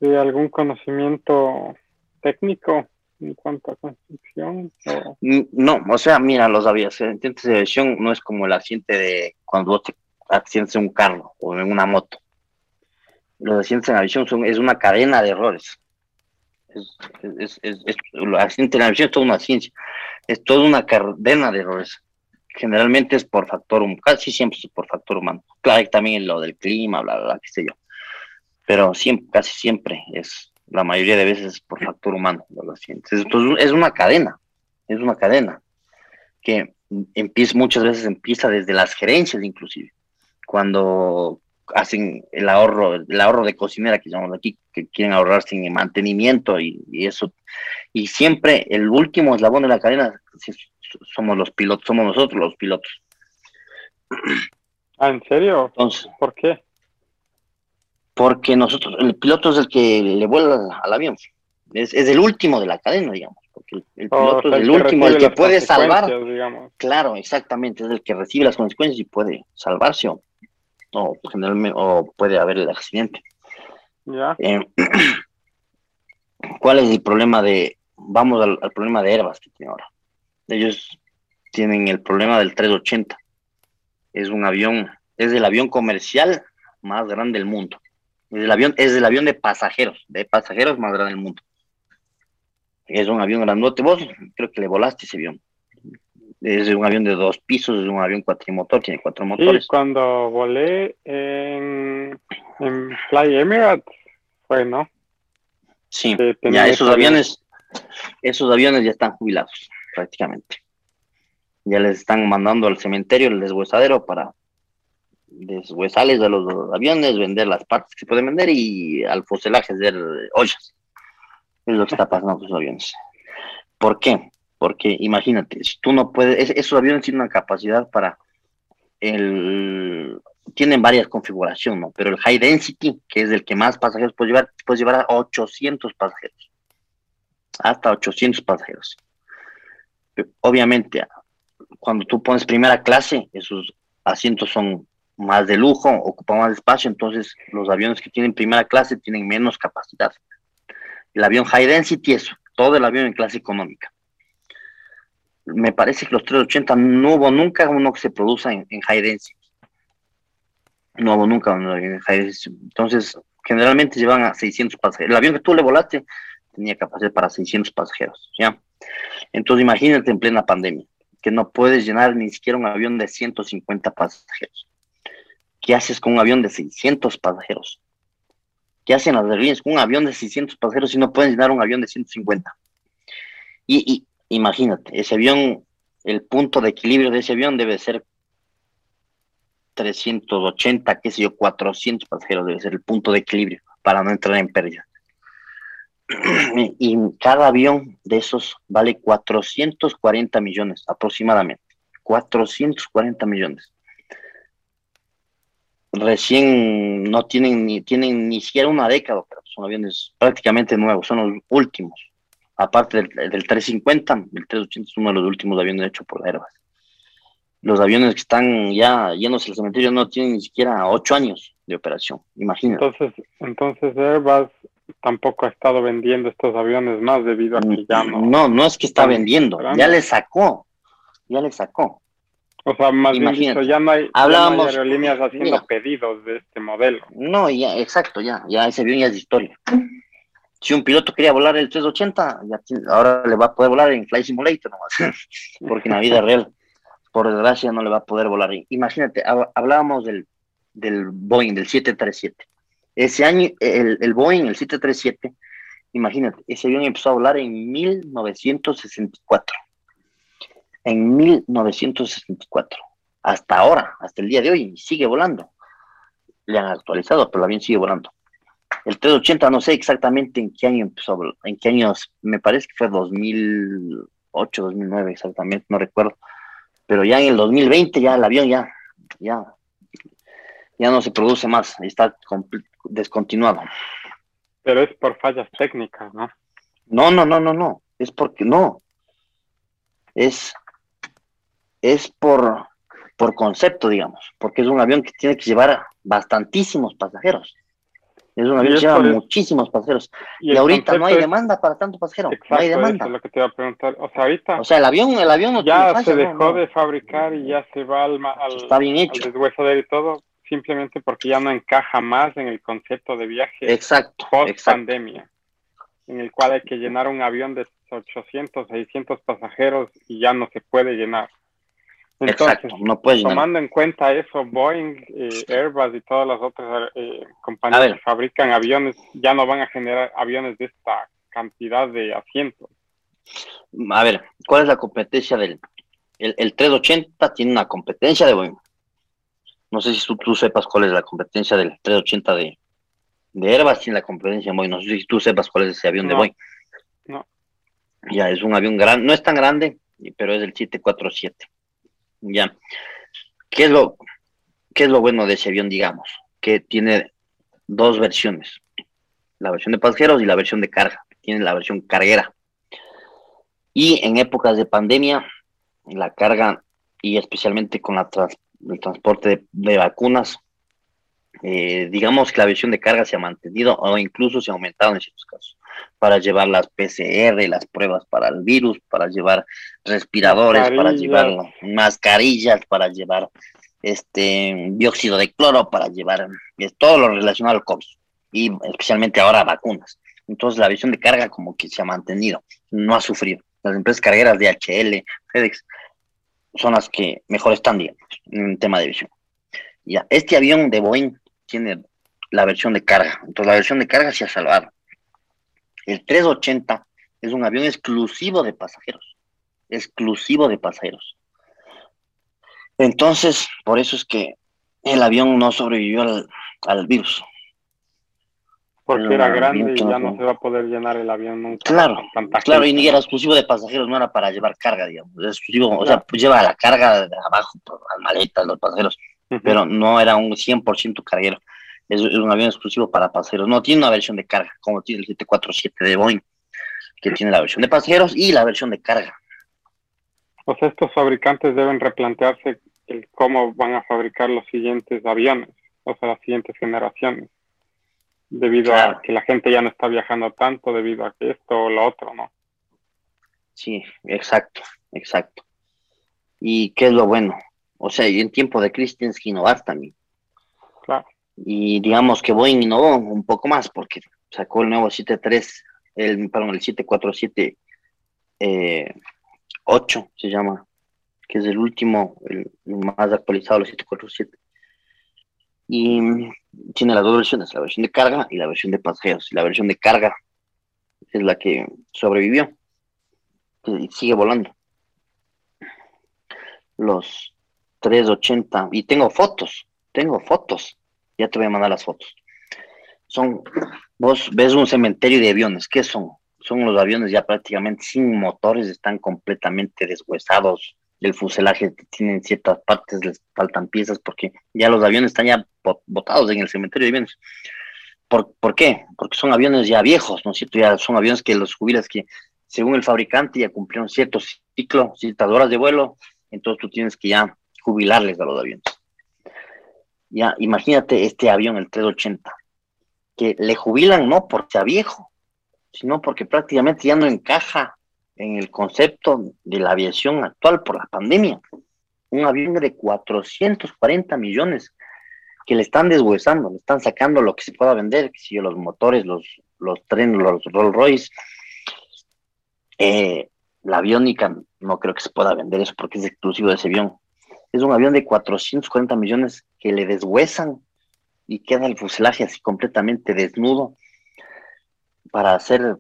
A: de algún conocimiento técnico? En cuanto a construcción?
B: No, o sea, mira, los accidentes de aviación no es como el accidente de cuando vos te accidentes en un carro o en una moto. Los accidentes en aviación son, es una cadena de errores. Es, el accidente en aviación es toda una ciencia, es toda una cadena de errores. generalmente es por factor humano, casi siempre es por factor humano. Claro, también lo del clima, bla, bla, bla, qué sé yo. Pero siempre, casi siempre es, la mayoría de veces es por factor humano los accidentes. Entonces es una cadena, es una cadena que empieza, muchas veces empieza desde las gerencias inclusive. Cuando hacen el ahorro, el ahorro de cocinera que llamamos aquí, que quieren ahorrarse en mantenimiento y, eso. Y siempre el último eslabón de la cadena somos los pilotos, somos nosotros los pilotos.
A: ¿Ah, en serio? Entonces, ¿Por qué?
B: Porque nosotros, el piloto es el que le vuela al avión. Es, el último de la cadena, digamos. Porque el, piloto es el, último, el que puede salvar. Claro, exactamente, es el que recibe las consecuencias y puede salvarse o, o generalmente o puede haber el accidente.
A: Ya.
B: Eh, ¿Cuál es el problema de, vamos al, al problema de Airbus que tiene ahora? Ellos tienen el problema del 380. Es un avión, es el avión comercial más grande del mundo. Es el avión, es el avión de pasajeros, de pasajeros más grande del mundo. Es un avión grandote. Vos creo que le volaste ese avión. Es un avión de dos pisos, es un avión cuatrimotor, tiene cuatro motores.
A: Sí, cuando volé en, Fly Emirates fue, ¿no?
B: Sí, ya esos aviones, esos aviones ya están jubilados prácticamente. Ya les están mandando al cementerio el deshuesadero para deshuesarles de los aviones, vender las partes que se pueden vender y al fuselaje hacer ollas. Es lo que está pasando con los aviones. ¿Por qué? Porque imagínate, si tú no puedes, esos aviones tienen una capacidad para el tienen varias configuraciones, ¿no? Pero el high density, que es el que más pasajeros puede llevar, puede llevar a 800 pasajeros. Hasta 800 pasajeros obviamente, cuando tú pones primera clase, esos asientos son más de lujo, ocupan más espacio, entonces los aviones que tienen primera clase tienen menos capacidad. El avión high density es todo el avión en clase económica. Me parece que los 380 no hubo nunca uno que se produzca en, high density. No hubo nunca uno en high density. Entonces, generalmente llevan a 600 pasajeros. El avión que tú le volaste tenía capacidad para 600 pasajeros, ¿ya? Entonces imagínate en plena pandemia, que no puedes llenar ni siquiera un avión de 150 pasajeros. ¿Qué haces con un avión de 600 pasajeros? ¿Qué hacen las aerolíneas con un avión de 600 pasajeros si no pueden llenar un avión de 150? Y, imagínate, ese avión, el punto de equilibrio de ese avión debe ser 380, qué sé yo, 400 pasajeros debe ser el punto de equilibrio para no entrar en pérdida. y cada avión de esos vale 440 millones aproximadamente. 440 millones. Recién no tienen ni, tienen ni siquiera una década, pero son aviones prácticamente nuevos, son los últimos. Aparte del, 350, el 380 es uno de los últimos aviones hechos por Airbus. Los aviones que están ya llenos el cementerio no tienen ni siquiera ocho años de operación, imagínate.
A: Entonces, entonces Airbus tampoco ha estado vendiendo estos aviones más debido a que ya no.
B: No, no es que está vendiendo, ya le sacó, ya le sacó.
A: O sea, más bien dicho, ya no hay, Hablábamos, aerolíneas haciendo pedidos de este modelo.
B: No, ya, exacto, ya, ya ese avión ya es historia. Si un piloto quería volar el 380, ya ahora le va a poder volar en Flight Simulator nomás, porque en la vida real, por desgracia, no le va a poder volar. Imagínate, hablábamos del, del Boeing, del 737 ese año, el, el Boeing, el 737, imagínate, ese avión empezó a volar en 1964. En 1964. Hasta ahora, hasta el día de hoy, sigue volando. Le han actualizado, pero el avión sigue volando. El 380 no sé exactamente en qué año empezó, en qué años, me parece que fue 2008, 2009 exactamente, no recuerdo. Pero ya en el 2020 ya el avión ya, ya, ya no se produce más, está descontinuado.
A: Pero es por fallas técnicas, ¿no?
B: No, no, no, no, no. Es porque no. Es, es por, por concepto, digamos, porque es un avión que tiene que llevar bastantísimos pasajeros. Es un avión que lleva muchísimos pasajeros. Y, ahorita no hay demanda para tanto pasajero. no hay demanda.
A: lo que te iba a preguntar. O sea, ahorita.
B: O sea, el avión, el avión
A: ya se dejó de fabricar y ya se va al, al,
B: Está bien hecho.
A: al y todo simplemente porque ya no encaja más en el concepto de viaje
B: exacto,
A: post pandemia, en el cual hay que llenar un avión de 800, 600 pasajeros y ya no se puede llenar. Exacto, no puedes Tomando en cuenta eso, Boeing, eh, Airbus y todas las otras eh, compañías que fabrican aviones ya no van a generar aviones de esta cantidad de asientos.
B: A ver, ¿cuál es la competencia del el, 380? Tiene una competencia de Boeing. No sé si tú, sepas cuál es la competencia del 380 de, de Airbus, tiene la competencia de Boeing. No sé si tú sepas cuál es ese avión de Boeing. No. Ya, es un avión grande, no es tan grande, pero es el 747. Ya. ¿Qué es lo, qué es lo bueno de ese avión, digamos? Que tiene dos versiones. La versión de pasajeros y la versión de carga. Tiene la versión carguera. Y en épocas de pandemia, la carga y especialmente con la el transporte de, vacunas, eh, digamos que la versión de carga se ha mantenido o incluso se ha aumentado en ciertos casos para llevar las PCR, las pruebas para el virus, para llevar respiradores, para llevar mascarillas, para llevar este dióxido de cloro, para llevar todo lo relacionado al COVID y especialmente ahora vacunas. Entonces la visión de carga como que se ha mantenido, no ha sufrido. Las empresas cargueras de HL, FedEx, son las que mejor están, digamos, en tema de visión. Ya, este avión de Boeing tiene la versión de carga, entonces la versión de carga se ha salvado. El 380 es un avión exclusivo de pasajeros, exclusivo de pasajeros. Entonces, por eso es que el avión no sobrevivió al, virus.
A: Porque era grande y ya no, se va a poder llenar el avión nunca.
B: Claro, claro, y ni era exclusivo de pasajeros, no era para llevar carga, digamos. exclusivo, o sea, pues lleva la carga de abajo, pues, las maletas, los pasajeros, pero no era un 100% carguero es, un avión exclusivo para pasajeros. No tiene una versión de carga, como tiene el 747 de Boeing, que tiene la versión de pasajeros y la versión de carga.
A: O sea, estos fabricantes deben replantearse el cómo van a fabricar los siguientes aviones, o sea, las siguientes generaciones, debido a que la gente ya no está viajando tanto, debido a que esto o lo otro, ¿no?
B: Sí, exacto, exacto. ¿Y qué es lo bueno? O sea, en tiempo de crisis tienes que innovar también. Claro. Y digamos que Boeing innovó un poco más porque sacó el nuevo 73, el, perdón, el 747 eh, 8 se llama, que es el último, el, más actualizado, el 747. Y tiene las dos versiones, la versión de carga y la versión de pasajeros. Y la versión de carga es la que sobrevivió y sigue volando. Los 380, y tengo fotos, tengo fotos ya te voy a mandar las fotos. Son, vos ves un cementerio de aviones, ¿qué son? Son los aviones ya prácticamente sin motores, están completamente deshuesados. El fuselaje tienen ciertas partes, les faltan piezas porque ya los aviones están ya botados en el cementerio de aviones. ¿Por, ¿Por, qué? Porque son aviones ya viejos, ¿no es cierto? Ya son aviones que los jubilas que, según el fabricante, ya cumplieron cierto ciclo, ciertas horas de vuelo, entonces tú tienes que ya jubilarles a los aviones. Ya, imagínate este avión, el 380, que le jubilan no porque sea viejo, sino porque prácticamente ya no encaja en el concepto de la aviación actual por la pandemia. Un avión de 440 millones que le están deshuesando, le están sacando lo que se pueda vender, si los motores, los, los trenes, los Rolls Royce. Eh, la aviónica no creo que se pueda vender eso porque es exclusivo de ese avión. Es un avión de 440 millones que le deshuesan y queda el fuselaje así completamente desnudo para hacer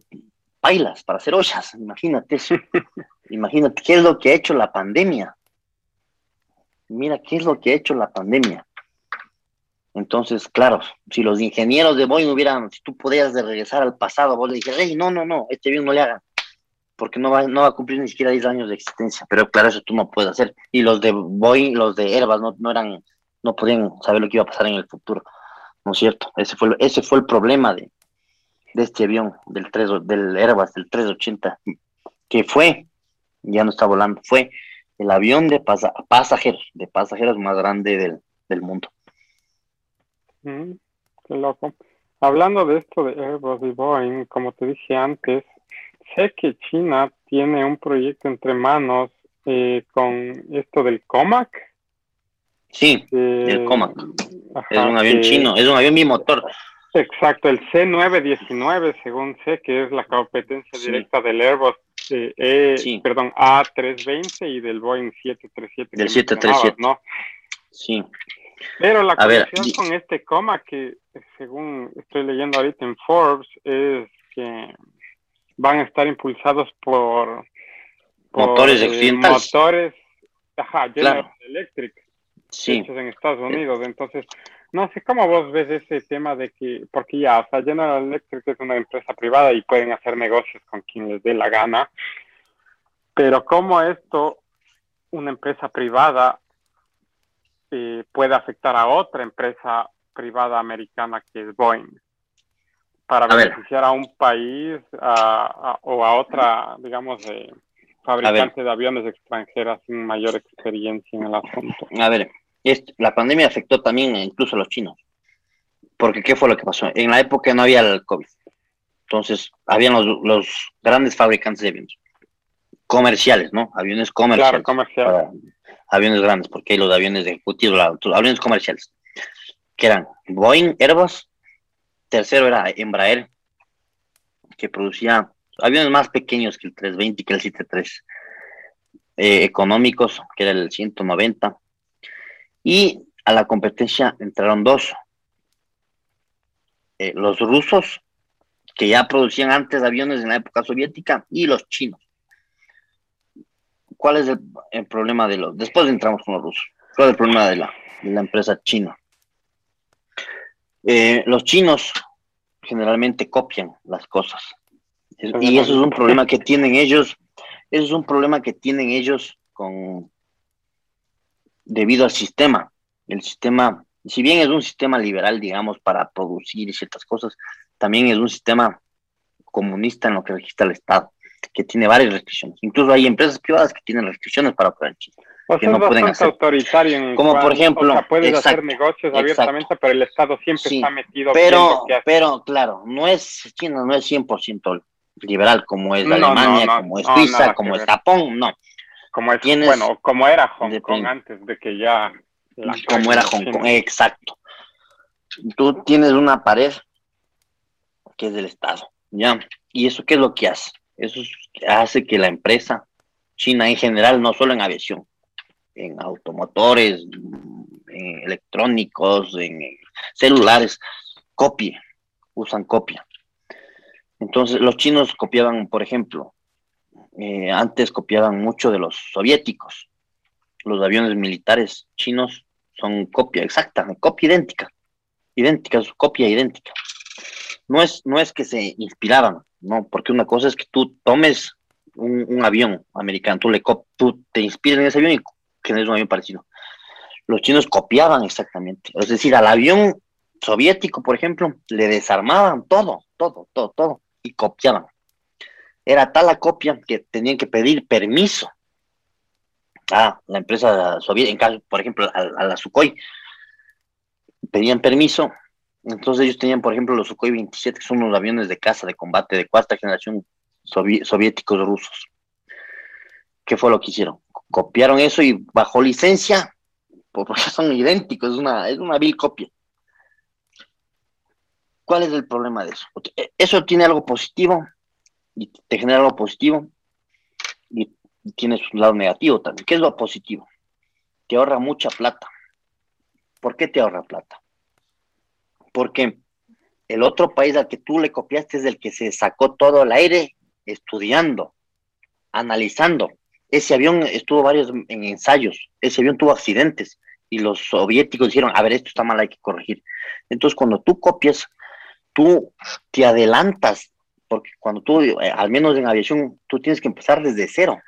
B: bailas, para hacer ollas. Imagínate eso. Imagínate qué es lo que ha hecho la pandemia. Mira qué es lo que ha hecho la pandemia. Entonces, claro, si los ingenieros de Boeing hubieran, si tú podías regresar al pasado, vos le dijeras, hey, no, no, no, este avión no le hagan porque no va, no va a cumplir ni siquiera 10 años de existencia. Pero claro, eso tú no puedes hacer. Y los de Boeing, los de Airbus, no, no eran, no podían saber lo que iba a pasar en el futuro. ¿No es cierto? Ese fue, ese fue el problema de, este avión, del, 3, del Airbus, del 380, que fue, ya no está volando, fue el avión de pasajeros, de pasajeros más grande del, del mundo.
A: Mm, qué loco. Hablando de esto de Airbus y Boeing, como te dije antes, sé que China tiene un proyecto entre manos eh, con esto del COMAC.
B: Sí, el COMAC. es un avión chino, es un avión bimotor.
A: Exacto, el C919, según sé, que es la competencia directa del Airbus. eh, eh, perdón, A320 y del Boeing 737.
B: Del 737. ¿no? Sí.
A: Pero la cuestión con este coma que según estoy leyendo ahorita en Forbes es que van a estar impulsados por,
B: motores eh,
A: motores ajá, General Electric hechos en Estados Unidos. entonces no sé cómo vos ves ese tema de que, porque ya, o sea, General Electric es una empresa privada y pueden hacer negocios con quien les dé la gana, pero cómo esto, una empresa privada, eh, puede afectar a otra empresa privada americana que es Boeing, para beneficiar a un país o a otra, digamos, fabricante de aviones extranjeras sin mayor experiencia en el asunto.
B: A ver, la pandemia afectó también incluso a los chinos. Porque ¿qué fue lo que pasó? En la época no había el COVID. Entonces, habían los, grandes fabricantes de aviones. Comerciales, ¿no? Aviones comerciales.
A: Claro,
B: aviones grandes, porque hay los aviones ejecutivos, los aviones comerciales. Que eran Boeing, Airbus. Tercero era Embraer, que producía aviones más pequeños que el 320 y que el 73. Eh, económicos, que era el 190 y a la competencia entraron dos. Eh, los rusos, que ya producían antes aviones en la época soviética, y los chinos. ¿Cuál es el, problema de los... Después entramos con los rusos. ¿Cuál es el problema de la, empresa china? Eh, los chinos generalmente copian las cosas. Y eso es un problema que tienen ellos. Eso es un problema que tienen ellos con debido al sistema. El sistema, si bien es un sistema liberal, digamos, para producir ciertas cosas, también es un sistema comunista en lo que registra el Estado, que tiene varias restricciones. Incluso hay empresas privadas que tienen restricciones para operar en China.
A: que no pueden hacer. autoritario
B: como por ejemplo
A: o puedes hacer negocios abiertamente pero el estado siempre está metido
B: pero pero claro no es China no es 100% liberal como es Alemania como es Suiza como es Japón no
A: como es, bueno, como era Hong Kong antes de que ya...
B: Como era Hong Kong, exacto. Tú tienes una pared que es del Estado, ¿ya? ¿Y eso qué es lo que hace? Eso hace que la empresa china en general, no solo en aviación, en automotores, en electrónicos, en celulares, copie, usan copia. Entonces, los chinos copiaban, por ejemplo, eh, antes copiaban mucho de los soviéticos. Los aviones militares chinos son copia exacta, copia idéntica, idéntica, copia idéntica. No es, no es que se inspiraban, no, porque una cosa es que tú tomes un, avión americano, tú, le tú te inspiras en ese avión y generas un avión parecido. Los chinos copiaban exactamente, es decir, al avión soviético, por ejemplo, le desarmaban todo, todo, todo, todo, y copiaban. Era tal la copia que tenían que pedir permiso a la empresa soviética, en caso, por ejemplo, a, la Sukhoi. Pedían permiso, entonces ellos tenían, por ejemplo, los Sukhoi 27, que son unos aviones de caza de combate de cuarta generación soviéticos rusos. ¿Qué fue lo que hicieron? Copiaron eso y bajo licencia, porque son idénticos, es una, es una vil copia. ¿Cuál es el problema de eso? Eso tiene algo positivo, y te genera algo positivo y tienes un lado negativo también. ¿Qué es lo positivo? Te ahorra mucha plata. ¿Por qué te ahorra plata? Porque el otro país al que tú le copiaste es el que se sacó todo el aire estudiando, analizando. Ese avión estuvo varios en ensayos, ese avión tuvo accidentes y los soviéticos dijeron, a ver, esto está mal, hay que corregir. Entonces, cuando tú copias, tú te adelantas porque cuando tú, eh, al menos en aviación, tú tienes que empezar desde cero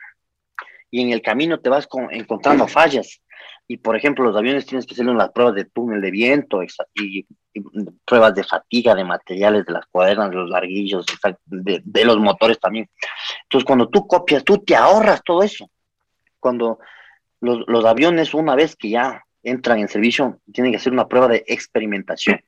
B: y en el camino te vas encontrando fallas. Y por ejemplo, los aviones tienes que hacer las pruebas de túnel de viento y, pruebas de fatiga de materiales, de las cuadernas, de los larguillos, de, los motores también. Entonces, cuando tú copias, tú te ahorras todo eso. Cuando los, los aviones, una vez que ya entran en servicio, tienen que hacer una prueba de experimentación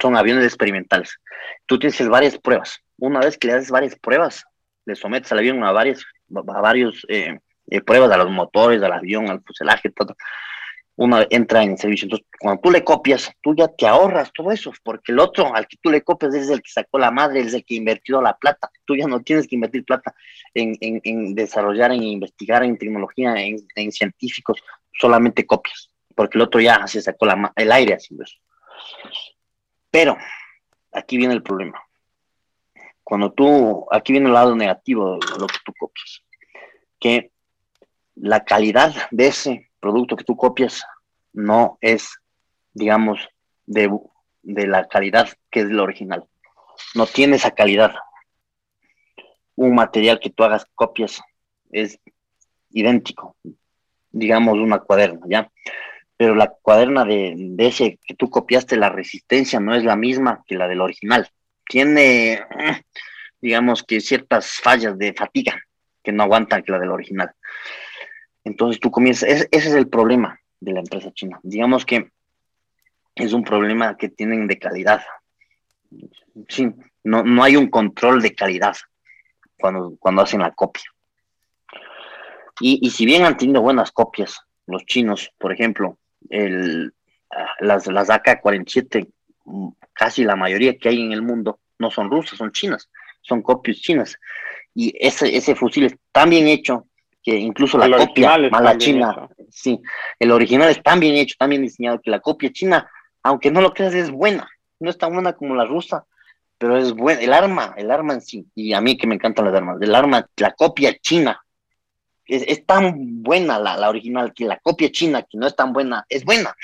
B: son aviones experimentales. Tú tienes varias pruebas. Una vez que le haces varias pruebas, le sometes al avión a varias a varios eh, eh, pruebas a los motores, al avión, al fuselaje, todo. una entra en servicio. Entonces, cuando tú le copias, tú ya te ahorras todo eso, porque el otro al que tú le copias es el que sacó la madre, es el que invirtió la plata. Tú ya no tienes que invertir plata en, en, desarrollar, en investigar, en tecnología, en, científicos, solamente copias, porque el otro ya se sacó el aire haciendo eso. Pero, aquí viene el problema. Cuando tú, aquí viene el lado negativo de lo que tú copias, que la calidad de ese producto que tú copias no es, digamos, de, la calidad que es lo original. No tiene esa calidad. Un material que tú hagas copias es idéntico, digamos una cuaderna, ¿ya? Pero la cuaderna de, ese que tú copiaste, la resistencia no es la misma que la del original. Tiene, digamos que ciertas fallas de fatiga que no aguantan que la del original. Entonces tú comienzas, ese, es el problema de la empresa china. Digamos que es un problema que tienen de calidad. Sí, no, no hay un control de calidad cuando, cuando hacen la copia. Y, si bien han tenido buenas copias, los chinos, por ejemplo, el, las, las AK-47, casi la mayoría que hay en el mundo, no son rusas, son chinas, son copias chinas. Y ese, ese fusil es tan bien hecho que incluso la copia mala china, sí, el original es tan bien hecho, tan bien diseñado que la copia china, aunque no lo creas, es buena. No es tan buena como la rusa, pero es buena. El arma, el arma en sí, y a mí que me encantan las armas, el arma, la copia china, es, tan buena la, la, original que la copia china, que no es tan buena, es buena.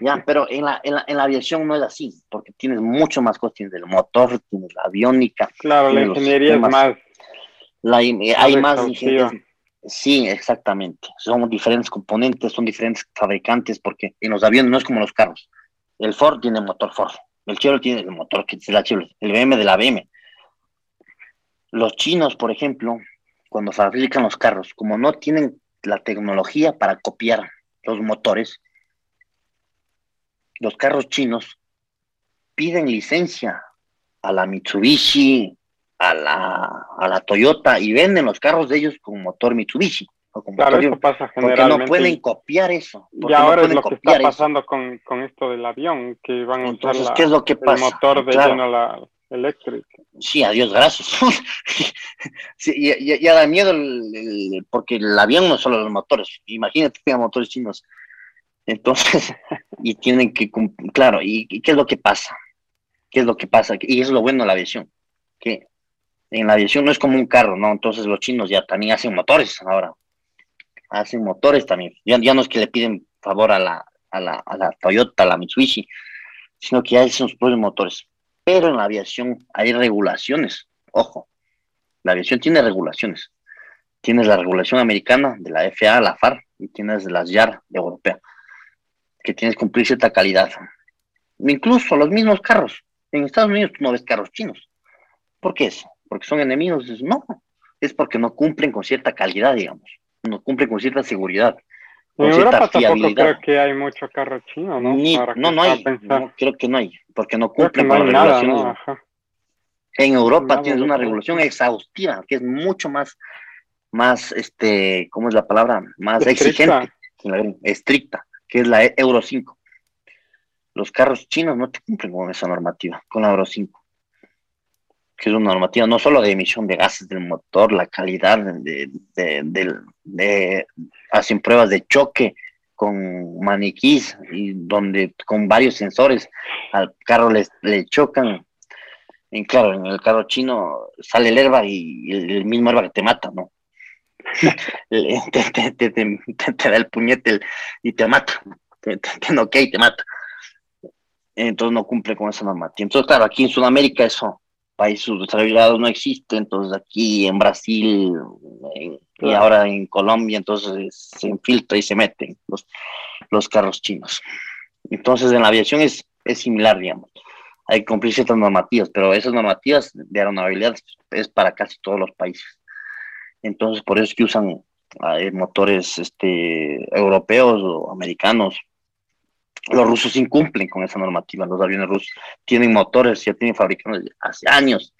B: ya, pero en la, en la, en, la, aviación no es así, porque tienes mucho más cosas, tienes el motor, tienes la aviónica.
A: Claro, la ingeniería es más.
B: La, hay más ingeniería Sí, exactamente. Son diferentes componentes, son diferentes fabricantes, porque en los aviones no es como los carros. El Ford tiene motor Ford, el Chevrolet tiene el motor que es la Chevrolet, el BM de la BM. Los chinos, por ejemplo, cuando fabrican los carros, como no tienen la tecnología para copiar los motores, los carros chinos piden licencia a la Mitsubishi, a la, a la Toyota y venden los carros de ellos con motor Mitsubishi.
A: O claro, eso pasa
B: generalmente. Porque no pueden copiar eso.
A: Y ahora es lo que está pasando con, con, esto del avión, que van a usar
B: ¿qué es lo que
A: el motor de lleno la eléctrica.
B: Sí, adiós, gracias. sí, ya, da miedo porque el avión no solo los motores. Imagínate que tenga motores chinos. Entonces, y tienen que, claro, ¿y, ¿y qué es lo que pasa? ¿Qué es lo que pasa? Y es lo bueno de la aviación, que en la aviación no es como un carro, ¿no? Entonces los chinos ya también hacen motores ahora. Hacen motores también. Ya, no es que le piden favor a la, a la, a la Toyota, a la Mitsubishi, sino que ya hacen sus propios motores. Pero en la aviación hay regulaciones. Ojo, la aviación tiene regulaciones. Tienes la regulación americana de la FAA, la FAR, y tienes las YAR de Europea, que tienes que cumplir cierta calidad. Incluso los mismos carros. En Estados Unidos tú no ves carros chinos. ¿Por qué eso? porque son enemigos. No, es porque no cumplen con cierta calidad, digamos, no cumplen con cierta seguridad.
A: En Europa tampoco creo que hay mucho carro chino, ¿no?
B: no, no hay, creo que no hay, porque no cumplen con la regulación. En Europa tienes una regulación exhaustiva, que es mucho más, más, este, ¿cómo es la palabra? Más exigente, estricta, que es la Euro 5. Los carros chinos no te cumplen con esa normativa, con la Euro 5 que es una normativa no solo de emisión de gases del motor, la calidad de, de, hacen pruebas de choque con maniquís y donde con varios sensores al carro le, chocan. Y claro, en el carro chino sale el herba y el, mismo herba que te mata, ¿no? te, te, te, da el puñete y te mata, te, te, noquea y te mata. Entonces no cumple con esa normativa. Entonces, claro, aquí en Sudamérica eso países desarrollados no existe, entonces aquí en Brasil y ahora en Colombia, entonces se infiltra y se meten los, los carros chinos. Entonces en la aviación es, es similar, digamos. Hay que cumplir ciertas normativas, pero esas normativas de aeronavegabilidad es para casi todos los países. Entonces por eso es que usan eh, motores este, europeos o americanos los rusos incumplen con esa normativa. Los aviones rusos tienen motores, ya tienen fabricados hace años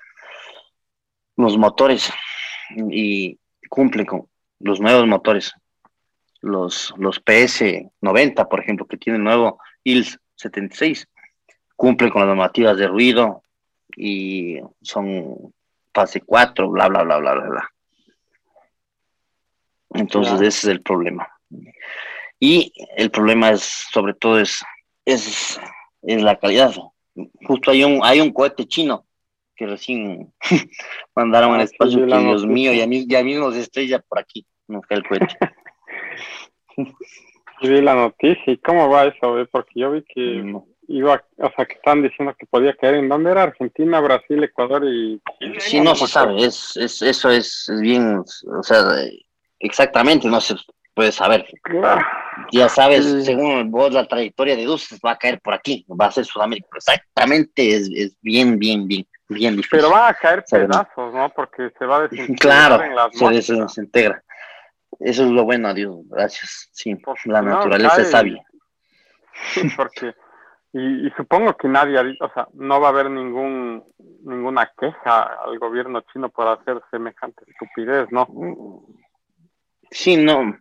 B: los motores y cumplen con los nuevos motores. los, los PS90, por ejemplo, que tiene el nuevo ILS 76, cumplen con las normativas de ruido y son fase 4, bla, bla, bla, bla, bla, bla. Entonces ese es el problema. Y el problema es, sobre todo, es, es, es la calidad. Justo hay un, hay un cohete chino que recién mandaron al ah, espacio, que Dios mío, y a mí ya mismo se estrella por aquí, no fue el cohete.
A: vi la noticia, ¿y cómo va eso? Porque yo vi que iba, o sea, que estaban diciendo que podía caer en dónde era Argentina, Brasil, Ecuador y
B: Sí, no, se sabe, es, es, eso es bien, o sea, exactamente, no se puede saber. Ya sabes, según vos la trayectoria de Dulces va a caer por aquí, va a ser Sudamérica, exactamente, es, es bien, bien, bien, bien difícil.
A: Pero va a caer pedazos, ¿no? Porque se va a desintegrar
B: claro, en las se desintegra. Eso es lo bueno, adiós, gracias. Sí, la naturaleza es sabia.
A: Sí, porque, y, supongo que nadie, o sea, no va a haber ningún ninguna queja al gobierno chino por hacer semejante estupidez, ¿no?
B: Sí, no,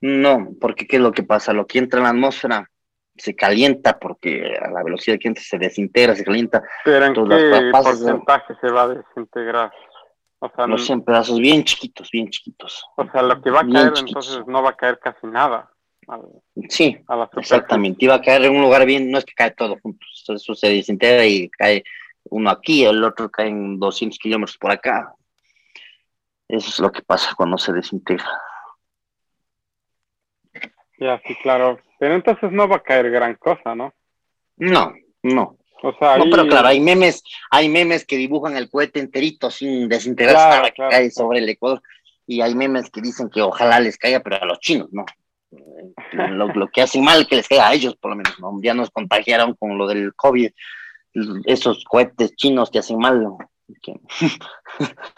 B: no, porque ¿qué es lo que pasa? Lo que entra en la atmósfera se calienta porque a la velocidad que entra se desintegra, se calienta.
A: ¿Pero en qué porcentaje se va a desintegrar?
B: O sea, no son pedazos bien chiquitos, bien chiquitos.
A: O sea, lo que va a caer entonces no va a caer casi nada.
B: sí, exactamente. Iba a caer en un lugar bien, no es que cae todo junto. Eso se desintegra y cae uno aquí, el otro cae en 200 kilómetros por acá. Eso es lo que pasa cuando se desintegra.
A: Ya, sí, claro. Pero entonces no va a caer gran cosa, ¿no?
B: No, no. O sea, no, pero claro, hay memes, hay memes que dibujan el cohete enterito sin desintegrarse que cae sobre el Ecuador. Y hay memes que dicen que ojalá les caiga, pero a los chinos, ¿no? Lo, que hacen mal que les caiga a ellos, por lo menos, ¿no? Ya nos contagiaron con lo del COVID, esos cohetes chinos que hacen mal.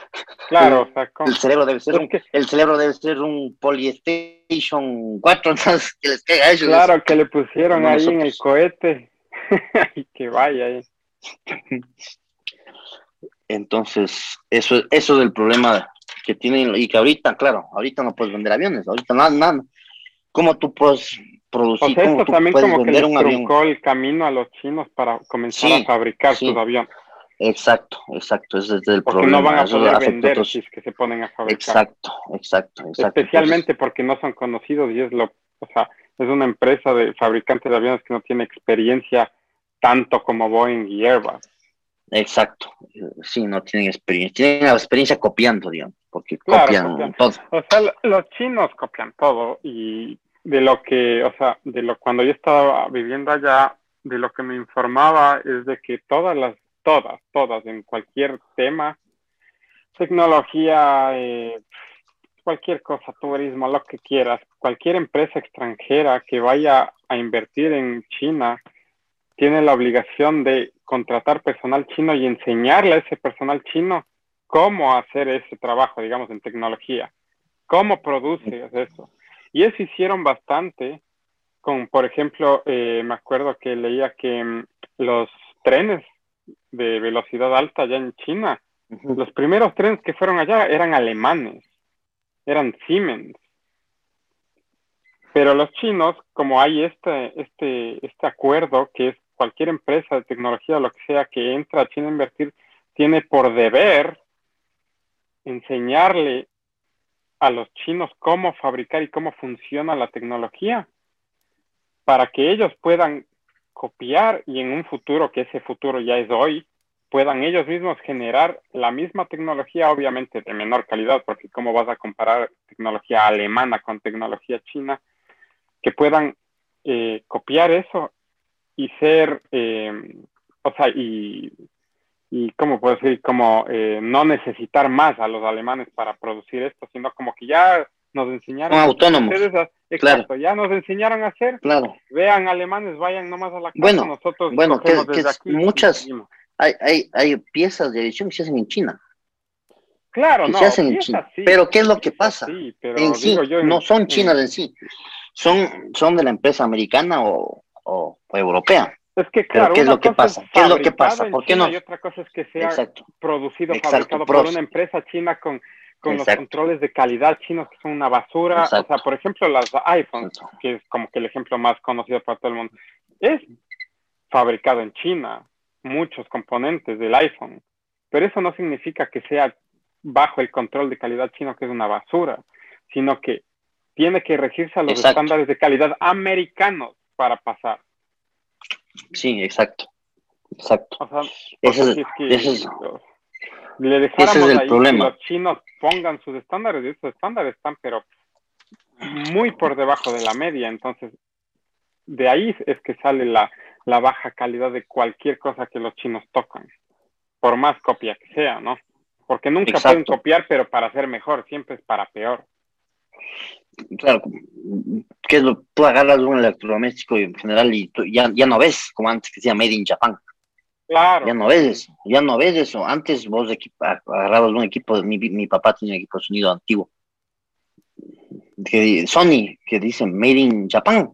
A: Claro,
B: el cerebro debe ser un, el cerebro debe ser un Polystation 4, entonces que les caiga a ellos.
A: Claro, que le pusieron ahí en el cohete y que vaya ahí.
B: Entonces, eso, eso es el problema que tienen y que ahorita, claro, ahorita no puedes vender aviones, ahorita nada, nada. ¿Cómo tú puedes producir?
A: O esto también como que les truncó el camino a los chinos para comenzar a fabricar sus aviones.
B: Exacto, exacto, ese es el
A: porque no van a poder vender si es que se ponen a fabricar.
B: Exacto, exacto, exacto.
A: Especialmente porque no son conocidos y es lo, o sea, es una empresa de fabricantes de aviones que no tiene experiencia tanto como Boeing y Airbus.
B: Exacto, sí, no tienen experiencia, tienen la experiencia copiando, digamos, porque copian, todo.
A: O sea, los chinos copian todo y de lo que, o sea, de lo cuando yo estaba viviendo allá, de lo que me informaba es de que todas las, todas, todas, en cualquier tema, tecnología, eh, cualquier cosa, turismo, lo que quieras, cualquier empresa extranjera que vaya a invertir en China, tiene la obligación de contratar personal chino y enseñarle a ese personal chino cómo hacer ese trabajo, digamos, en tecnología, cómo produce eso. Y eso hicieron bastante con, por ejemplo, eh, me acuerdo que leía que mm, los trenes de velocidad alta allá en China, los primeros trenes que fueron allá eran alemanes, eran Siemens. Pero los chinos, como hay este, este, este acuerdo que es cualquier empresa de tecnología o lo que sea que entra a China a invertir, tiene por deber enseñarle a los chinos cómo fabricar y cómo funciona la tecnología para que ellos puedan copiar y en un futuro, que ese futuro ya es hoy, puedan ellos mismos generar la misma tecnología, obviamente de menor calidad, porque cómo vas a comparar tecnología alemana con tecnología china, que puedan eh, copiar eso y ser, eh, o sea, y, y ¿cómo puedo decir? Como eh, no necesitar más a los alemanes para producir esto, sino como que ya nos enseñaron.
B: autónomos.
A: Exacto, ya nos enseñaron a hacer.
B: Claro.
A: Vean alemanes, vayan nomás a la casa.
B: Bueno,
A: nosotros
B: bueno, que, muchas, hay, hay, hay piezas de edición que se hacen en China.
A: Claro, no,
B: se hacen en China. pero ¿qué es lo que pasa? en sí, no son chinas en, sí, son, son de la empresa americana o, o, europea.
A: Es que claro,
B: ¿qué es lo que pasa? ¿Qué es lo que pasa?
A: ¿Por qué no? Y otra cosa es que sea producido, fabricado por una empresa china con, con los controles de calidad chinos que son una basura. O sea, por ejemplo, las iPhones, que es como que el ejemplo más conocido para todo el mundo, es fabricado en China, muchos componentes del iPhone, pero eso no significa que sea bajo el control de calidad chino, que es una basura, sino que tiene que regirse a los estándares de calidad americanos para pasar.
B: Sí, exacto. Exacto. O sea, es,
A: le dejáramos ahí que los chinos pongan sus estándares, y esos estándares están, pero muy por debajo de la media. Entonces, de ahí es que sale la, la baja calidad de cualquier cosa que los chinos tocan, por más copia que sea, ¿no? Porque nunca pueden copiar, pero para ser mejor, siempre es para peor.
B: Claro, que es lo, tú agarras un electrodoméstico en general y ya, ya no ves como antes que decía Made in Japan.
A: Claro.
B: Ya no ves eso, ya no ves eso. Antes vos agarrabas un equipo, mi, mi papá tenía un equipo de sonido antiguo. Que, Sony, que dice Made in Japan.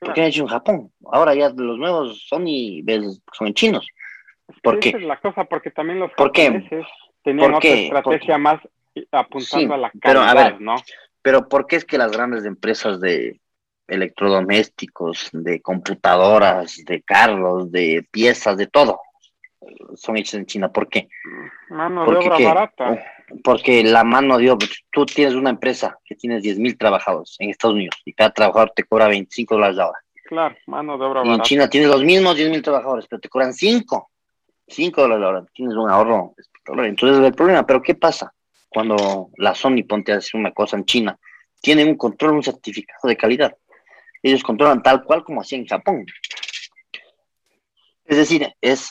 B: ¿Por qué han hecho en Japón? Ahora ya los nuevos Sony ves, son chinos. ¿Por qué?
A: Esa es la cosa, porque también los
B: ¿Por
A: tenían otra estrategia más apuntando a la calidad, pero, a ver, ¿no?
B: Pero ¿por qué es que las grandes empresas de electrodomésticos, de computadoras, de carros, de piezas, de todo, son hechas en China? ¿Por qué?
A: Mano de obra barata.
B: Porque la mano de obra, tú tienes una empresa que tienes 10 mil trabajadores en Estados Unidos y cada trabajador te cobra 25 dólares la hora.
A: Claro, mano de obra
B: y En China tienes los mismos 10 mil trabajadores, pero te cobran 5. 5 dólares la hora. Tienes un ahorro Entonces es el problema. Pero ¿qué pasa? Cuando la Sony ponte a hacer una cosa en China, tienen un control, un certificado de calidad. Ellos controlan tal cual como hacía en Japón. Es decir, es,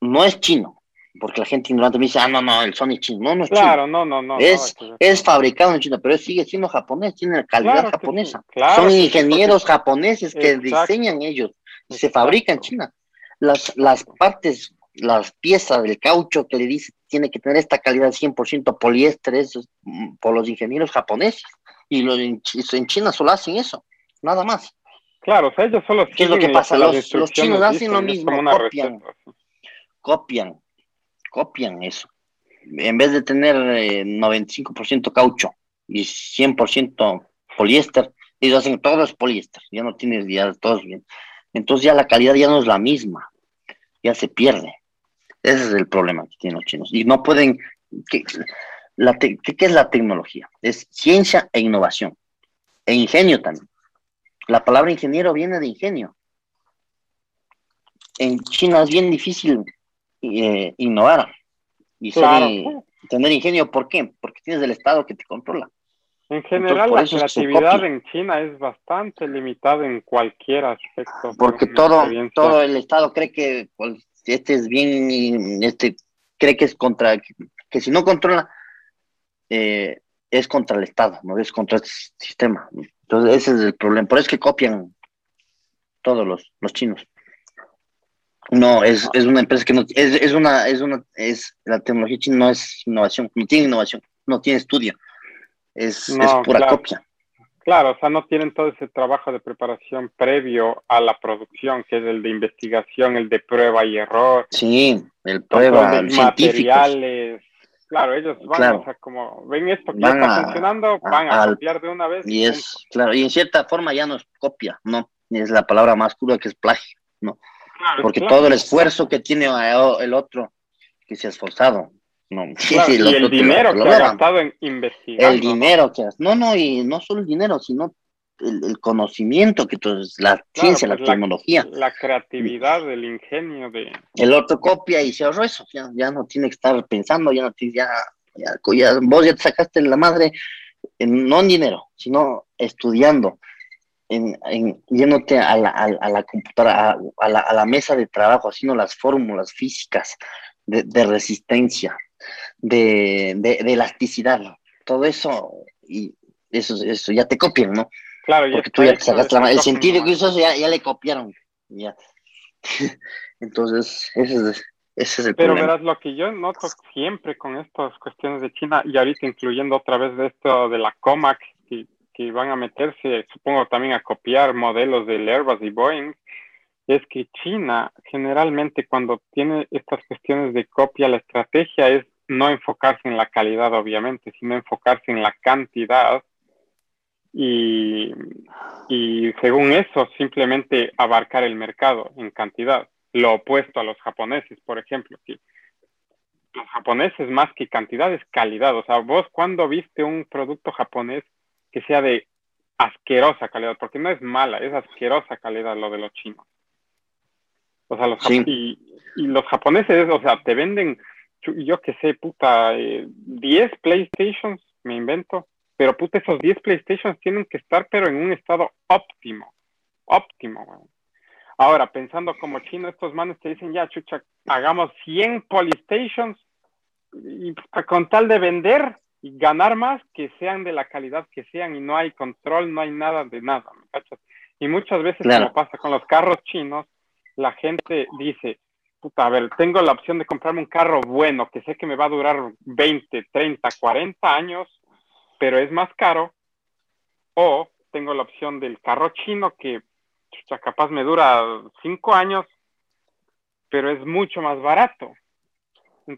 B: no es chino, porque la gente ignorante me dice, ah, no, no, el Sony es chino. No, no es
A: claro, no, no, no.
B: Es, es fabricado en China, pero sigue siendo japonés, tiene calidad japonesa. Son ingenieros japoneses que diseñan ellos, se fabrica en China. Las, las partes, las piezas del caucho que le dice tiene que tener esta calidad 100% poliéster, eso mm, por los ingenieros japoneses. Y los, en, China solo hacen eso, nada más.
A: Claro, o sea, ellos solo
B: ¿Qué es lo que pasa? Los, chinos hacen lo mismo, copian, copian, copian eso. En vez de tener 95% eh, caucho y 100% poliéster, ellos hacen todo es poliéster, ya no tienes, ya todos bien. Entonces ya la calidad ya no es la misma, ya se pierde. Ese es el problema que tienen los chinos. Y no pueden... ¿Qué, es la tecnología? Es ciencia e innovación. E ingenio también. La palabra ingeniero viene de ingenio. En China es bien difícil eh, innovar y tener ingenio. ¿Por qué? Porque tienes el Estado que te controla.
A: En general, la creatividad en China es bastante limitada en cualquier aspecto.
B: Porque todo, todo el Estado cree que este es bien, este cree que es contra, que, si no controla, eh, es contra el Estado, no es contra el sistema. Entonces ese es el problema. Por eso es que copian todos los, los chinos. No, es, es una empresa que no, es, es una, es una, es, la tecnología china no es innovación, no tiene innovación, no tiene estudio, es, es pura copia.
A: Claro, o sea, no tienen todo ese trabajo de preparación previo a la producción, que es el de investigación, el de prueba y error.
B: Sí, el prueba,
A: materiales. Claro, ellos van, o sea, como ven esto que ya está funcionando, van a, copiar de una vez.
B: Y es, claro, y en cierta forma ya no es copia, ¿no? Es la palabra más cruda que es plagio, ¿no? Porque todo el esfuerzo que tiene el otro, que se ha esforzado, no,
A: y el dinero que, ha gastado en investigar.
B: El dinero que No, no, y no solo el dinero, sino el, conocimiento que entonces la ciencia, la pues tecnología.
A: La creatividad, el ingenio de...
B: El otro copia y se ahorró eso, ya, no tiene que estar pensando, ya no tiene, ya, ya, vos ya te sacaste la madre, no en dinero, sino estudiando, en, en yéndote a la, a, la computadora, a, la, a, la, mesa de trabajo, haciendo las fórmulas físicas de, de resistencia, de, de, elasticidad, todo eso, y eso, eso ya te copian, ¿no?
A: Claro,
B: Porque tú ya te sacas la El sentido que hizo ya, ya le copiaron. Ya. Entonces, ese es, ese es el
A: Pero
B: verás,
A: lo que yo noto siempre con estas cuestiones de China, y ahorita incluyendo otra vez de esto de la COMAC, que, que van a meterse, supongo también a copiar modelos de Airbus y Boeing, es que China generalmente cuando tiene estas cuestiones de copia, la estrategia es no enfocarse en la calidad, obviamente, sino enfocarse en la cantidad y, y según eso, simplemente abarcar el mercado en cantidad. Lo opuesto a los japoneses, por ejemplo, los japoneses más que cantidad es calidad. O sea, vos cuando viste un producto japonés que sea de asquerosa calidad, porque no es mala, es asquerosa calidad lo de los chinos. O sea, los y, los japoneses, o sea, te venden, yo que sé, puta, 10 eh, PlayStations, me invento, pero puta, esos 10 PlayStations tienen que estar, pero en un estado óptimo, óptimo, Ahora, pensando como chino, estos manes te dicen, ya, chucha, hagamos 100 Polystations y con tal de vender y ganar más, que sean de la calidad que sean y no hay control, no hay nada de nada, ¿me cachas? Y muchas veces, como pasa con los carros chinos, la gente dice, puta, a ver, tengo la opción de comprarme un carro bueno, que sé que me va a durar 20, 30, 40 años, pero es más caro, o tengo la opción del carro chino que chucha, capaz me dura 5 años, pero es mucho más barato.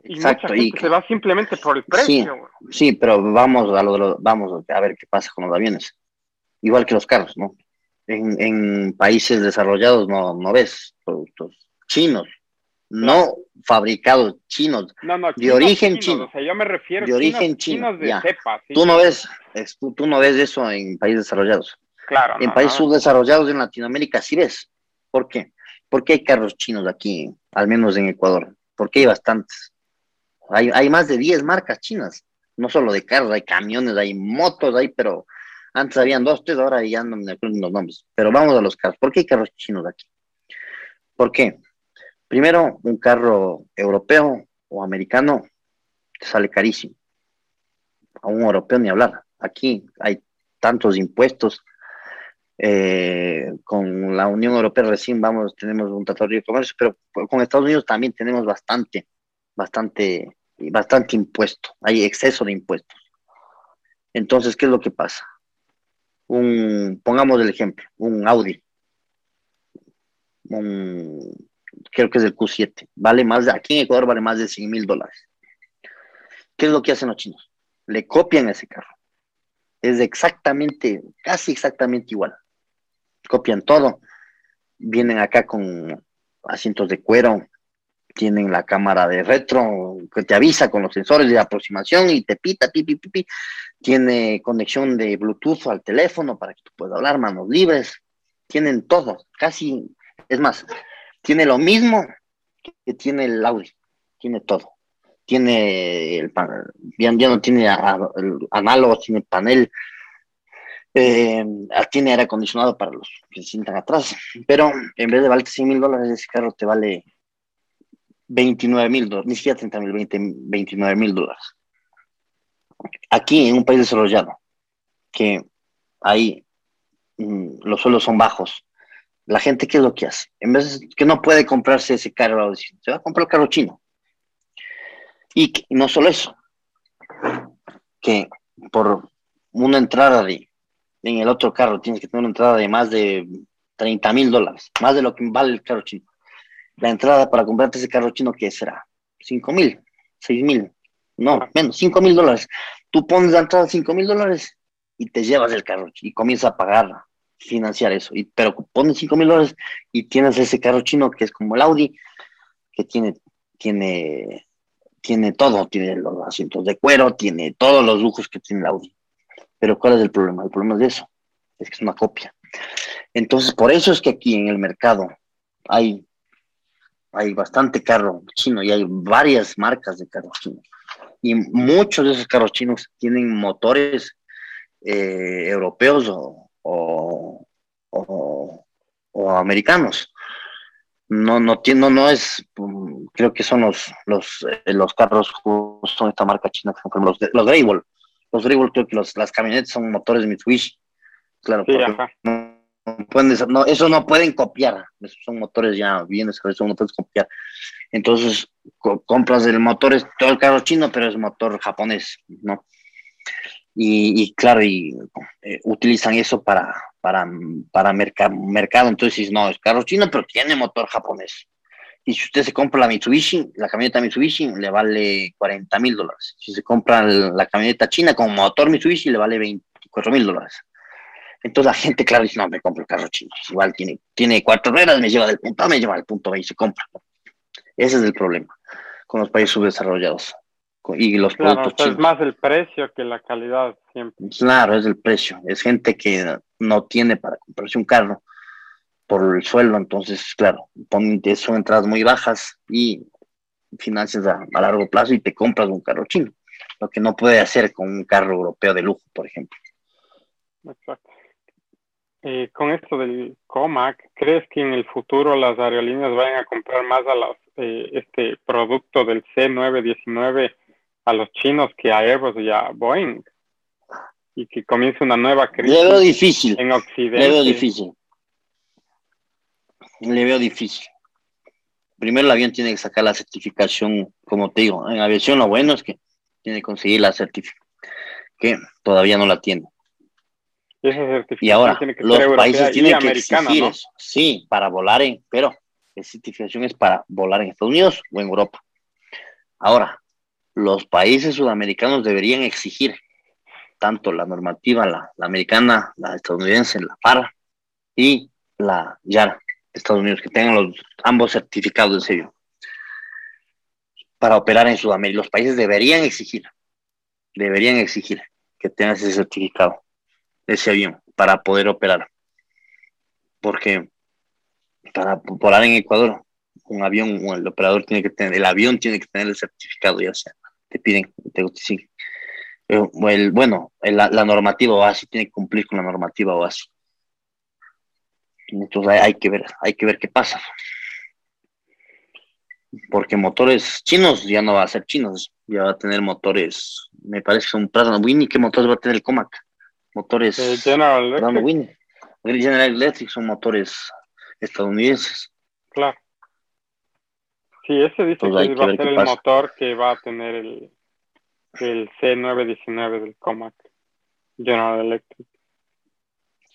A: Exacto, y se va simplemente por el precio.
B: Sí, pero vamos a lo, vamos a ver qué pasa con los aviones. Igual que los carros, ¿no? En, países desarrollados no, no ves productos chinos, no fabricados chinos, no, no, de origen chino.
A: O sea, yo me refiero
B: de origen chino. de cepa, tú no ves, tú, no ves eso en países desarrollados. Claro. En países subdesarrollados en Latinoamérica sí ves. ¿Por qué? Porque hay carros chinos aquí, al menos en Ecuador. Porque hay bastantes. Hay, más de 10 marcas chinas, no solo de carros, hay camiones, hay motos, hay, pero antes habían dos, tres, ahora ya no me acuerdo los nombres. Pero vamos a los carros. ¿Por qué hay carros chinos aquí? ¿Por qué? Primero, un carro europeo o americano sale carísimo. A un europeo ni hablar. Aquí hay tantos impuestos. Eh, con la Unión Europea recién vamos, tenemos un tratado de comercio, pero con Estados Unidos también tenemos bastante, bastante bastante impuesto, hay exceso de impuestos. Entonces, ¿qué es lo que pasa? Un, pongamos el ejemplo, un Audi, creo que es el Q7, vale más, aquí en Ecuador vale más de 100 mil dólares. ¿Qué es lo que hacen los chinos? Le copian ese carro. Es exactamente, casi exactamente igual. Copian todo. Vienen acá con asientos de cuero, tienen la cámara de retro que te avisa con los sensores de aproximación y te pita, pipi, pipi. Tiene conexión de Bluetooth al teléfono para que tú puedas hablar, manos libres. Tienen todo, casi, es más, tiene lo mismo que tiene el Audi, tiene todo. Tiene el ya, ya no tiene análogo, tiene panel, eh, tiene aire acondicionado para los que se sientan atrás, pero en vez de valerte 100 mil dólares, ese carro te vale 29 mil dólares, ni siquiera 30 mil, 29 mil dólares. Aquí en un país desarrollado, que ahí mm, los suelos son bajos, la gente, ¿qué es lo que hace? En vez de que no puede comprarse ese carro, se va a comprar el carro chino. Y, no solo eso, que por una entrada de, en el otro carro tienes que tener una entrada de más de 30 mil dólares, más de lo que vale el carro chino la entrada para comprarte ese carro chino, ¿qué será? ¿Cinco mil? ¿Seis mil? No, menos, cinco mil dólares. Tú pones la entrada cinco mil dólares y te llevas el carro y comienzas a pagar, financiar eso. Y, pero pones cinco mil dólares y tienes ese carro chino que es como el Audi, que tiene, tiene, tiene todo, tiene los asientos de cuero, tiene todos los lujos que tiene el Audi. Pero ¿cuál es el problema? El problema es de eso, es que es una copia. Entonces, por eso es que aquí en el mercado hay hay bastante carro chino y hay varias marcas de carros chinos. Y muchos de esos carros chinos tienen motores eh, europeos o, o, o, americanos. No, no, no, no es, mm, creo que son los, los, eh, los carros, son esta marca china, los, los Greyball. Los Greyball creo que los, las camionetas son motores Mitsubishi. Claro, no, eso no pueden copiar, son motores ya bien no puedes copiar. Entonces, compras el motor, es todo el carro chino, pero es motor japonés, ¿no? Y, claro, y eh, utilizan eso para, para, para mercado. Entonces, no, es carro chino, pero tiene motor japonés. Y si usted se compra la Mitsubishi, la camioneta Mitsubishi le vale 40 mil dólares. Si se compra la camioneta china con motor Mitsubishi, le vale 24 mil dólares. Entonces la gente, claro, dice, no, me compro el carro chino. Igual tiene, tiene cuatro ruedas, me lleva del punto A, me lleva al punto B y se compra. Ese es el problema con los países subdesarrollados. Y los productos
A: chinos. Es más el precio que la calidad siempre.
B: Claro, es el precio. Es gente que no tiene para comprarse un carro por el suelo, entonces, claro, son entradas muy bajas y financias a, a, largo plazo y te compras un carro chino, lo que no puede hacer con un carro europeo de lujo, por ejemplo.
A: Exacto. Eh, con esto del COMAC, ¿crees que en el futuro las aerolíneas vayan a comprar más a los, eh, este producto del C919 a los chinos que a Airbus y a Boeing? Y que comience una nueva
B: crisis Le veo difícil.
A: en Occidente.
B: Le veo difícil. Le veo difícil. Primero el avión tiene que sacar la certificación, como te digo, en aviación lo bueno es que tiene que conseguir la certificación, que todavía no la tiene. Y, ahora, los países tienen que exigir eso. Sí, para volar en, pero la certificación es para volar en Estados Unidos o en Europa. Ahora, los países sudamericanos deberían exigir tanto la normativa, la, americana, la estadounidense, la FARA y la YARA, Estados Unidos, que tengan los, ambos certificados de sello para operar en Sudamérica. Los países deberían exigir, deberían exigir que tengan ese certificado ese avión para poder operar. Porque para volar en Ecuador, un avión, el operador tiene que tener, el avión tiene que tener el certificado, ya sea, te piden, te, eh, el, bueno, la, normativa o así tiene que cumplir con la normativa o así. Entonces hay, hay, que ver, hay que ver qué pasa. Porque motores chinos ya no va a ser chinos, ya va a tener motores, me parece que son Pratt Winnie, ¿qué motores va a tener el Comac? motores
A: General Electric.
B: General Electric son motores estadounidenses.
A: Claro. Sí, ese dice que, va a ser el motor que va a tener el, el C919 del Comac General Electric.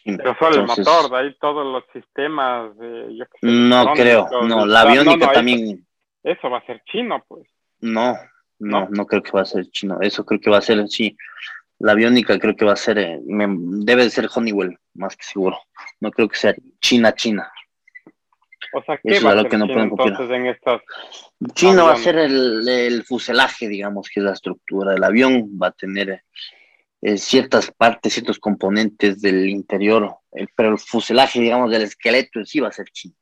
A: Pero solo el motor, de ahí todos los sistemas. De, yo
B: no creo, no, la aviónica también.
A: Eso, va a ser chino, pues.
B: No, no, no, no, creo que va a ser chino. Eso creo que va a ser, sí, la aviónica creo que va a ser, eh, debe de ser Honeywell, más que seguro. No creo que sea China, China.
A: O sea, ¿qué va a ser que no China, entonces en estas
B: China va a ser el, fuselaje, digamos, que es la estructura del avión, va a tener eh, ciertas partes, ciertos componentes del interior, pero el fuselaje, digamos, del esqueleto en sí va a ser chino.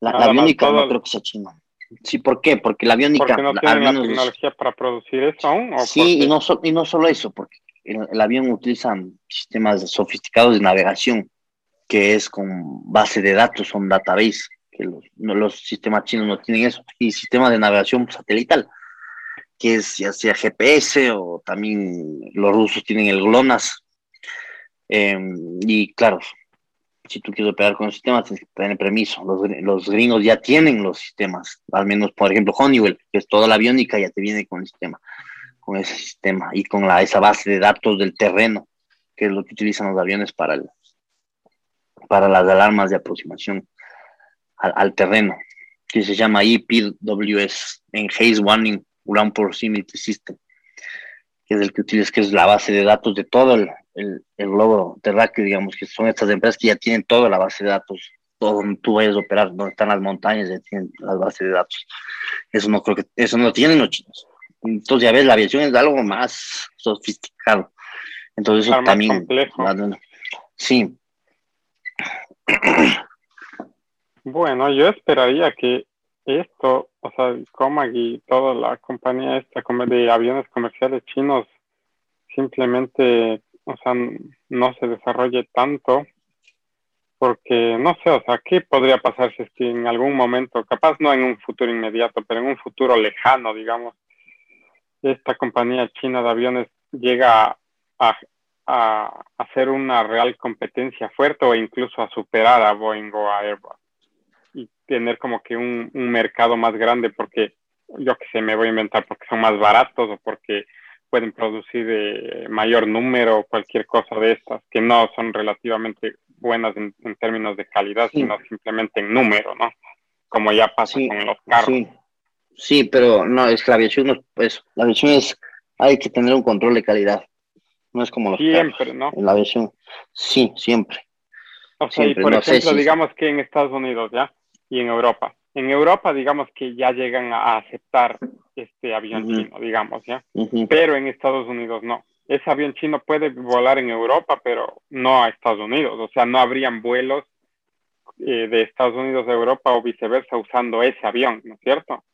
B: La, aviónica no creo que sea chino. Sí, ¿por qué? Porque la aviónica...
A: ¿Porque no tienen la tecnología para producir eso aún?
B: sí, y no, y no solo eso, porque el, avión utiliza sistemas sofisticados de navegación, que es con base de datos, son database, que los, los sistemas chinos no tienen eso, y sistemas de navegación satelital, que es ya sea GPS o también los rusos tienen el GLONASS. Em, y claro, si tú quieres operar con el sistema, tienes que tener permiso. Los, los, gringos ya tienen los sistemas, al menos, por ejemplo, Honeywell, que es toda la aviónica, ya te viene con el sistema, con ese sistema y con la, esa base de datos del terreno, que es lo que utilizan los aviones para, el, para las alarmas de aproximación al, al terreno, que se llama EPWS, en Haze Warning Ground Proximity System, que es el que utilizas, que es la base de datos de todo el, el, el globo terráqueo, digamos, que son estas empresas que ya tienen toda la base de datos, todo donde tú vayas a operar, donde están las montañas, ya tienen las bases de datos. Eso no creo que, eso no lo tienen los chinos. Entonces, ya ves, la aviación es algo más sofisticado. Entonces, eso también. Sí.
A: Bueno, yo esperaría que esto, o sea, Comag y toda la compañía esta de aviones comerciales chinos simplemente o sea, no se desarrolle tanto, porque no sé, o sea, ¿qué podría pasar si es que en algún momento, capaz no en un futuro inmediato, pero en un futuro lejano, digamos, esta compañía china de aviones llega a, hacer una real competencia fuerte o incluso a superar a Boeing o a Airbus y tener como que un, un mercado más grande porque yo que sé, me voy a inventar porque son más baratos o porque pueden producir eh, mayor número o cualquier cosa de estas, que no son relativamente buenas en, términos de calidad, sino simplemente en número, ¿no? como ya pasa con los carros.
B: Sí. sí, pero no, es que la aviación no es, pues, la aviación es, hay que tener un control de calidad. No es como los
A: Siempre, ¿no?
B: En la aviación, sí, siempre.
A: O sea, y por ejemplo, digamos que en Estados Unidos, ¿ya? Y en Europa. En Europa, digamos que ya llegan a aceptar este avión chino, digamos, ¿ya? Pero en Estados Unidos no. Ese avión chino puede volar en Europa, pero no a Estados Unidos. O sea, no habrían vuelos eh, de Estados Unidos a Europa o viceversa usando ese avión, ¿no es cierto?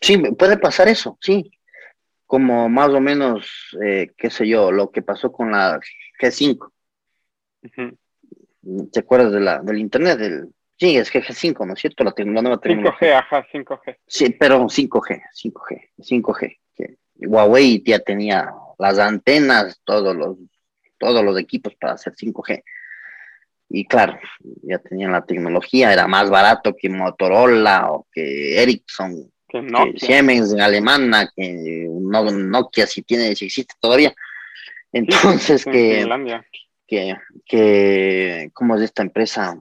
B: Sí, puede pasar eso, sí. Como más o menos, eh, qué sé yo, lo que pasó con la G5. ¿Te acuerdas de la, del internet? Del, sí, es G5, ¿no es cierto? La, la nueva
A: 5G, ajá, 5G.
B: Sí, pero 5G, 5G, 5G. Que Huawei ya tenía las antenas, todos los, todos los equipos para hacer 5G. Y claro, ya tenían la tecnología, era más barato que Motorola o que Ericsson, que, Siemens en alemana, que Nokia si tiene, si existe todavía. Entonces que, que, que, ¿cómo es esta empresa?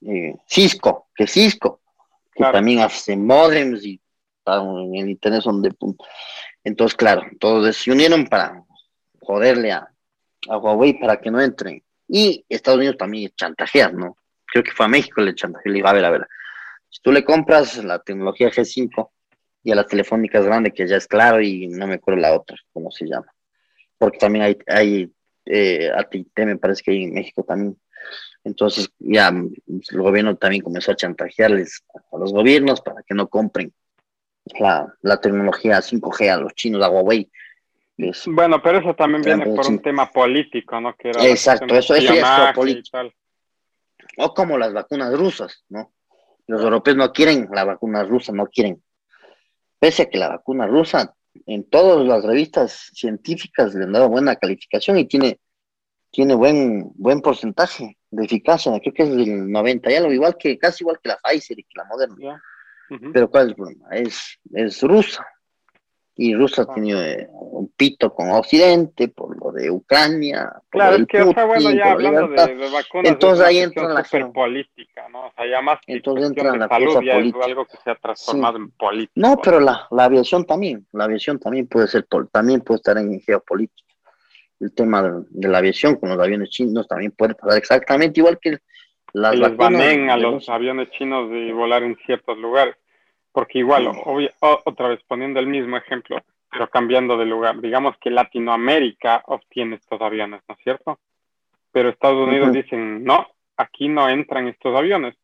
B: Eh, Cisco, que Cisco, que también hace modems y en el internet son de punto. Entonces, claro, todos se unieron para joderle a, a Huawei para que no entren y Estados Unidos también chantajear, ¿no? Creo que fue a México le chantajeó, le dijo, a ver, a ver, si tú le compras la tecnología G5 y a las telefónicas grandes, que ya es claro, y no me acuerdo la otra, ¿cómo se llama? Porque también hay, hay eh, AT&T, me parece que hay en México también. Entonces ya el gobierno también comenzó a chantajearles a los gobiernos para que no compren la, la tecnología 5G a los chinos, a Huawei,
A: bueno, pero eso también viene por un tema político, ¿no?
B: Exacto, eso, eso ya es político. O como las vacunas rusas, ¿no? Los europeos no quieren la vacuna rusa, no quieren. Pese a que la vacuna rusa en todas las revistas científicas le han dado buena calificación y tiene, tiene buen, buen porcentaje de eficacia, creo que es del 90, ya lo igual que, casi igual que la Pfizer y que la Moderna. Pero ¿cuál es el problema? Es, es rusa, y Rusia ha tenido eh, un pito con Occidente por lo de Ucrania.
A: claro, es que, está bueno, ya hablando de, de, vacunas,
B: entonces ahí entra la
A: política, ¿no? O sea, ya más
B: que entonces entra la salud, política.
A: algo que se ha transformado en política.
B: No, pero la, la, aviación también, la aviación también puede ser, también puede estar en geopolítica. El tema de, la aviación con los aviones chinos también puede pasar exactamente igual que
A: las les banen a los aviones chinos de volar en ciertos lugares porque igual, otra vez poniendo el mismo ejemplo, pero cambiando de lugar, digamos que Latinoamérica obtiene estos aviones, ¿no es cierto? Pero Estados Unidos dicen, no, aquí no entran estos aviones.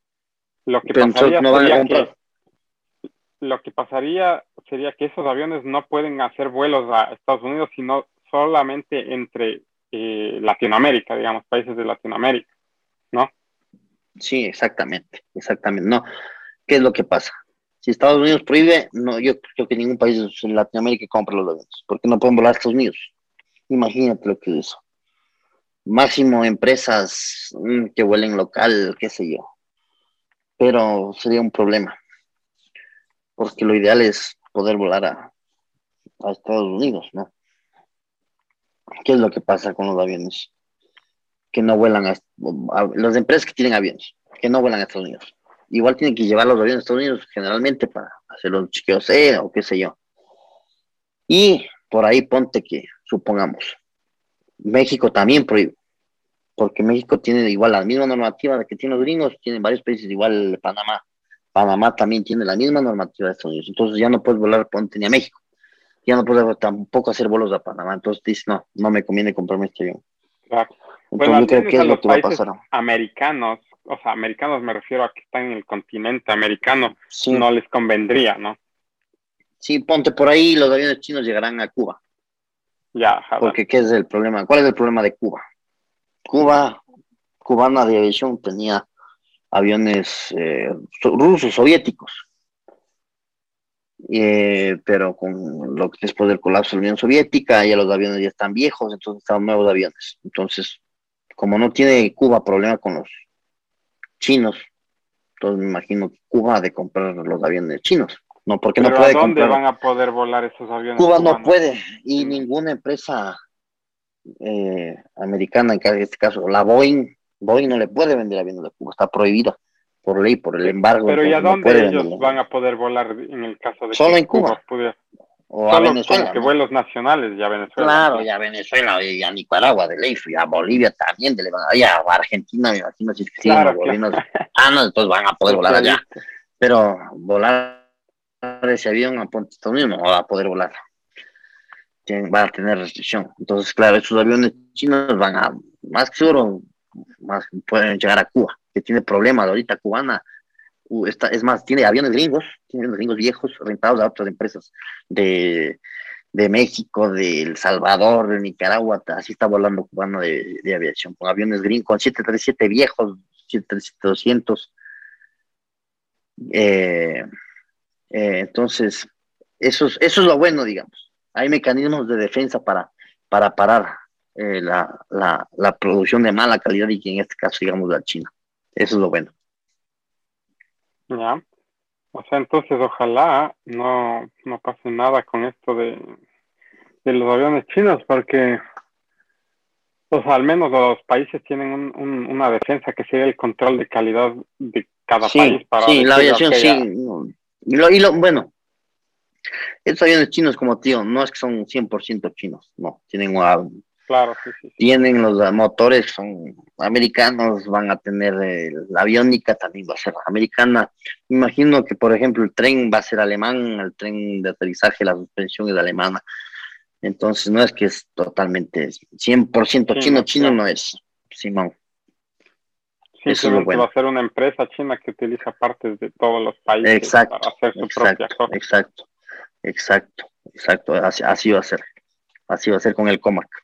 A: Lo que pasaría sería que lo que pasaría sería que esos aviones no pueden hacer vuelos a Estados Unidos, sino solamente entre eh, Latinoamérica, digamos, países de Latinoamérica, ¿no?
B: Sí, exactamente, exactamente. No, ¿qué es lo que pasa? Si Estados Unidos prohíbe, no, yo creo que ningún país en Latinoamérica compra los aviones, porque no pueden volar a Estados Unidos. Imagínate lo que es eso. Máximo empresas mm, que vuelen local, qué sé yo. Pero sería un problema, porque lo ideal es poder volar a, a Estados Unidos, ¿no? ¿Qué es lo que pasa con los aviones? Que no vuelan a, a las empresas que tienen aviones, que no vuelan a Estados Unidos igual tienen que llevar los aviones a Estados Unidos generalmente para hacer los chequeos eh, o qué sé yo. Y por ahí ponte que, supongamos, México también prohíbe, porque México tiene igual la misma normativa que tienen los gringos, tienen varios países igual Panamá. Panamá también tiene la misma normativa de Estados Unidos, entonces ya no puedes volar ponte ni a México, ya no puedes tampoco hacer vuelos a Panamá, entonces dices, no, no me conviene comprarme este avión.
A: Entonces bueno, yo creo que es lo que va a pasar. Americanos o sea, americanos me refiero a que están en el continente americano, no les convendría, ¿no?
B: Sí, ponte por ahí, los aviones chinos llegarán a Cuba.
A: Ya,
B: Porque ¿qué es el problema? ¿Cuál es el problema de Cuba? Cuba, cubana de aviación, tenía aviones eh, rusos, soviéticos. Eh, pero con lo que después del colapso de la Unión Soviética, ya los aviones ya están viejos, entonces están nuevos aviones. Entonces, como no tiene Cuba problema con los chinos. Entonces me imagino que Cuba ha de comprar los aviones chinos. No, porque no puede
A: ¿a dónde van a poder volar esos aviones?
B: Cuba no puede y ninguna empresa eh, americana, en este caso la Boeing, Boeing no le puede vender aviones de Cuba, está prohibida. por ley, por el embargo.
A: Pero ¿y a dónde ellos van a poder volar en el caso de
B: Solo en Cuba.
A: O a Venezuela. que vuelos nacionales, ya Venezuela.
B: Claro, ya Venezuela, y a Nicaragua de ley, y a Bolivia también, de a Argentina, me imagino, si claro, Ah, no, entonces van a poder volar allá. Pero volar ese avión a Ponte no va a poder volar. va a tener restricción. Entonces, claro, esos aviones chinos van a, más que seguro, más pueden llegar a Cuba, que tiene problemas ahorita cubana es más, tiene aviones gringos, tiene gringos viejos rentados a otras empresas de, México, de El Salvador, de Nicaragua, así está volando cubano de, aviación, con aviones gringos, con 737 viejos, 737-200. Eh, eh, entonces, eso es, eso es lo bueno, digamos. Hay mecanismos de defensa para, para parar eh, la, la producción de mala calidad y que en este caso, digamos, la China. Eso es lo bueno.
A: Ya. O sea, entonces ojalá no, no pase nada con esto de, de los aviones chinos, porque pues al menos los países tienen un, una defensa que sería el control de calidad de cada país
B: para sí la aviación sí y lo, y lo bueno estos aviones chinos como tío no es que son 100% chinos no tienen un,
A: Claro, sí, sí,
B: Tienen los motores, son americanos, van a tener la aviónica, también va a ser americana. Me imagino que, por ejemplo, el tren va a ser alemán, el tren de aterrizaje, la suspensión es alemana. Entonces, no es que es totalmente 100% chino, chino no es, Simón.
A: Sí, Eso es va a ser una empresa china que utiliza partes de todos los países para hacer su propia cosa.
B: Exacto, exacto, exacto, así, así va a ser. Así va a ser con el COMAC.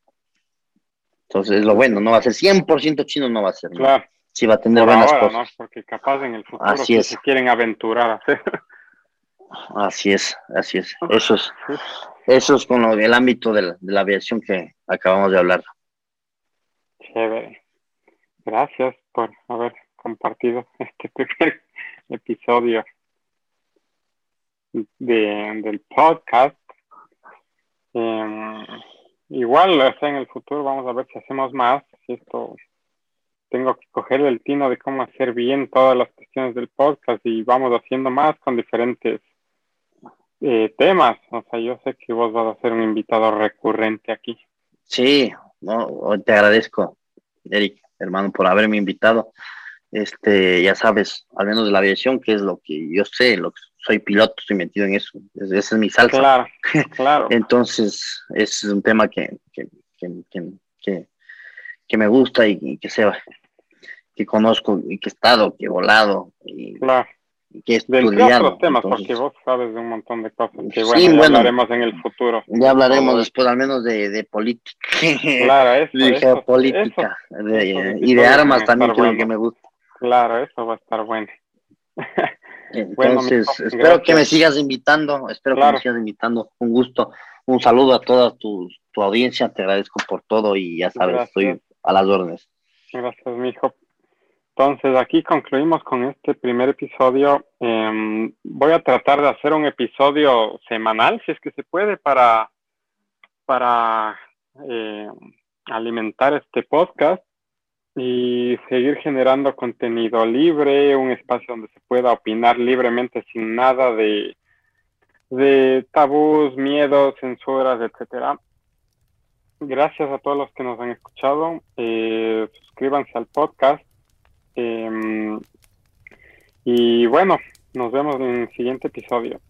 B: Entonces, es lo bueno, no va a ser 100% chino, no va a ser.
A: Claro.
B: Sí va a tener buenas cosas.
A: Porque capaz en el futuro así se quieren aventurar a hacer.
B: Así es, así es. Eso es, eso es con el ámbito de la, aviación que acabamos de hablar.
A: Chévere. Gracias por haber compartido este primer episodio de, del podcast. Eh, Igual, o sea, en el futuro vamos a ver si hacemos más. Si esto tengo que coger el tino de cómo hacer bien todas las cuestiones del podcast y vamos haciendo más con diferentes eh, temas. O sea, yo sé que vos vas a ser un invitado recurrente aquí.
B: Sí, no, te agradezco, Eric, hermano, por haberme invitado. Este, ya sabes, al menos de la aviación, que es lo que yo sé, lo que soy piloto, estoy metido en eso, esa es mi salsa.
A: Claro, claro.
B: Entonces, es un tema que, que, que, que, me gusta y, que sé, que conozco y que he estado, que he volado. Y,
A: claro.
B: que he
A: estudiado. otros temas, porque vos sabes de un montón de cosas que bueno, ya hablaremos en el futuro.
B: Ya hablaremos después al menos de, de política.
A: Claro, eso,
B: de geopolítica y de armas también creo que me gusta.
A: Claro, eso va a estar bueno.
B: Entonces, espero que me sigas invitando, espero que me sigas invitando, un gusto, un saludo a toda tu, audiencia, te agradezco por todo y ya sabes, estoy a las órdenes.
A: Gracias, mi hijo. Entonces, aquí concluimos con este primer episodio. Em, voy a tratar de hacer un episodio semanal, si es que se puede, para, para eh, alimentar este podcast y seguir generando contenido libre, un espacio donde se pueda opinar libremente sin nada de, de tabús, miedos, censuras, etcétera. Gracias a todos los que nos han escuchado. Eh, suscríbanse al podcast. Em, y bueno, nos vemos en el siguiente episodio.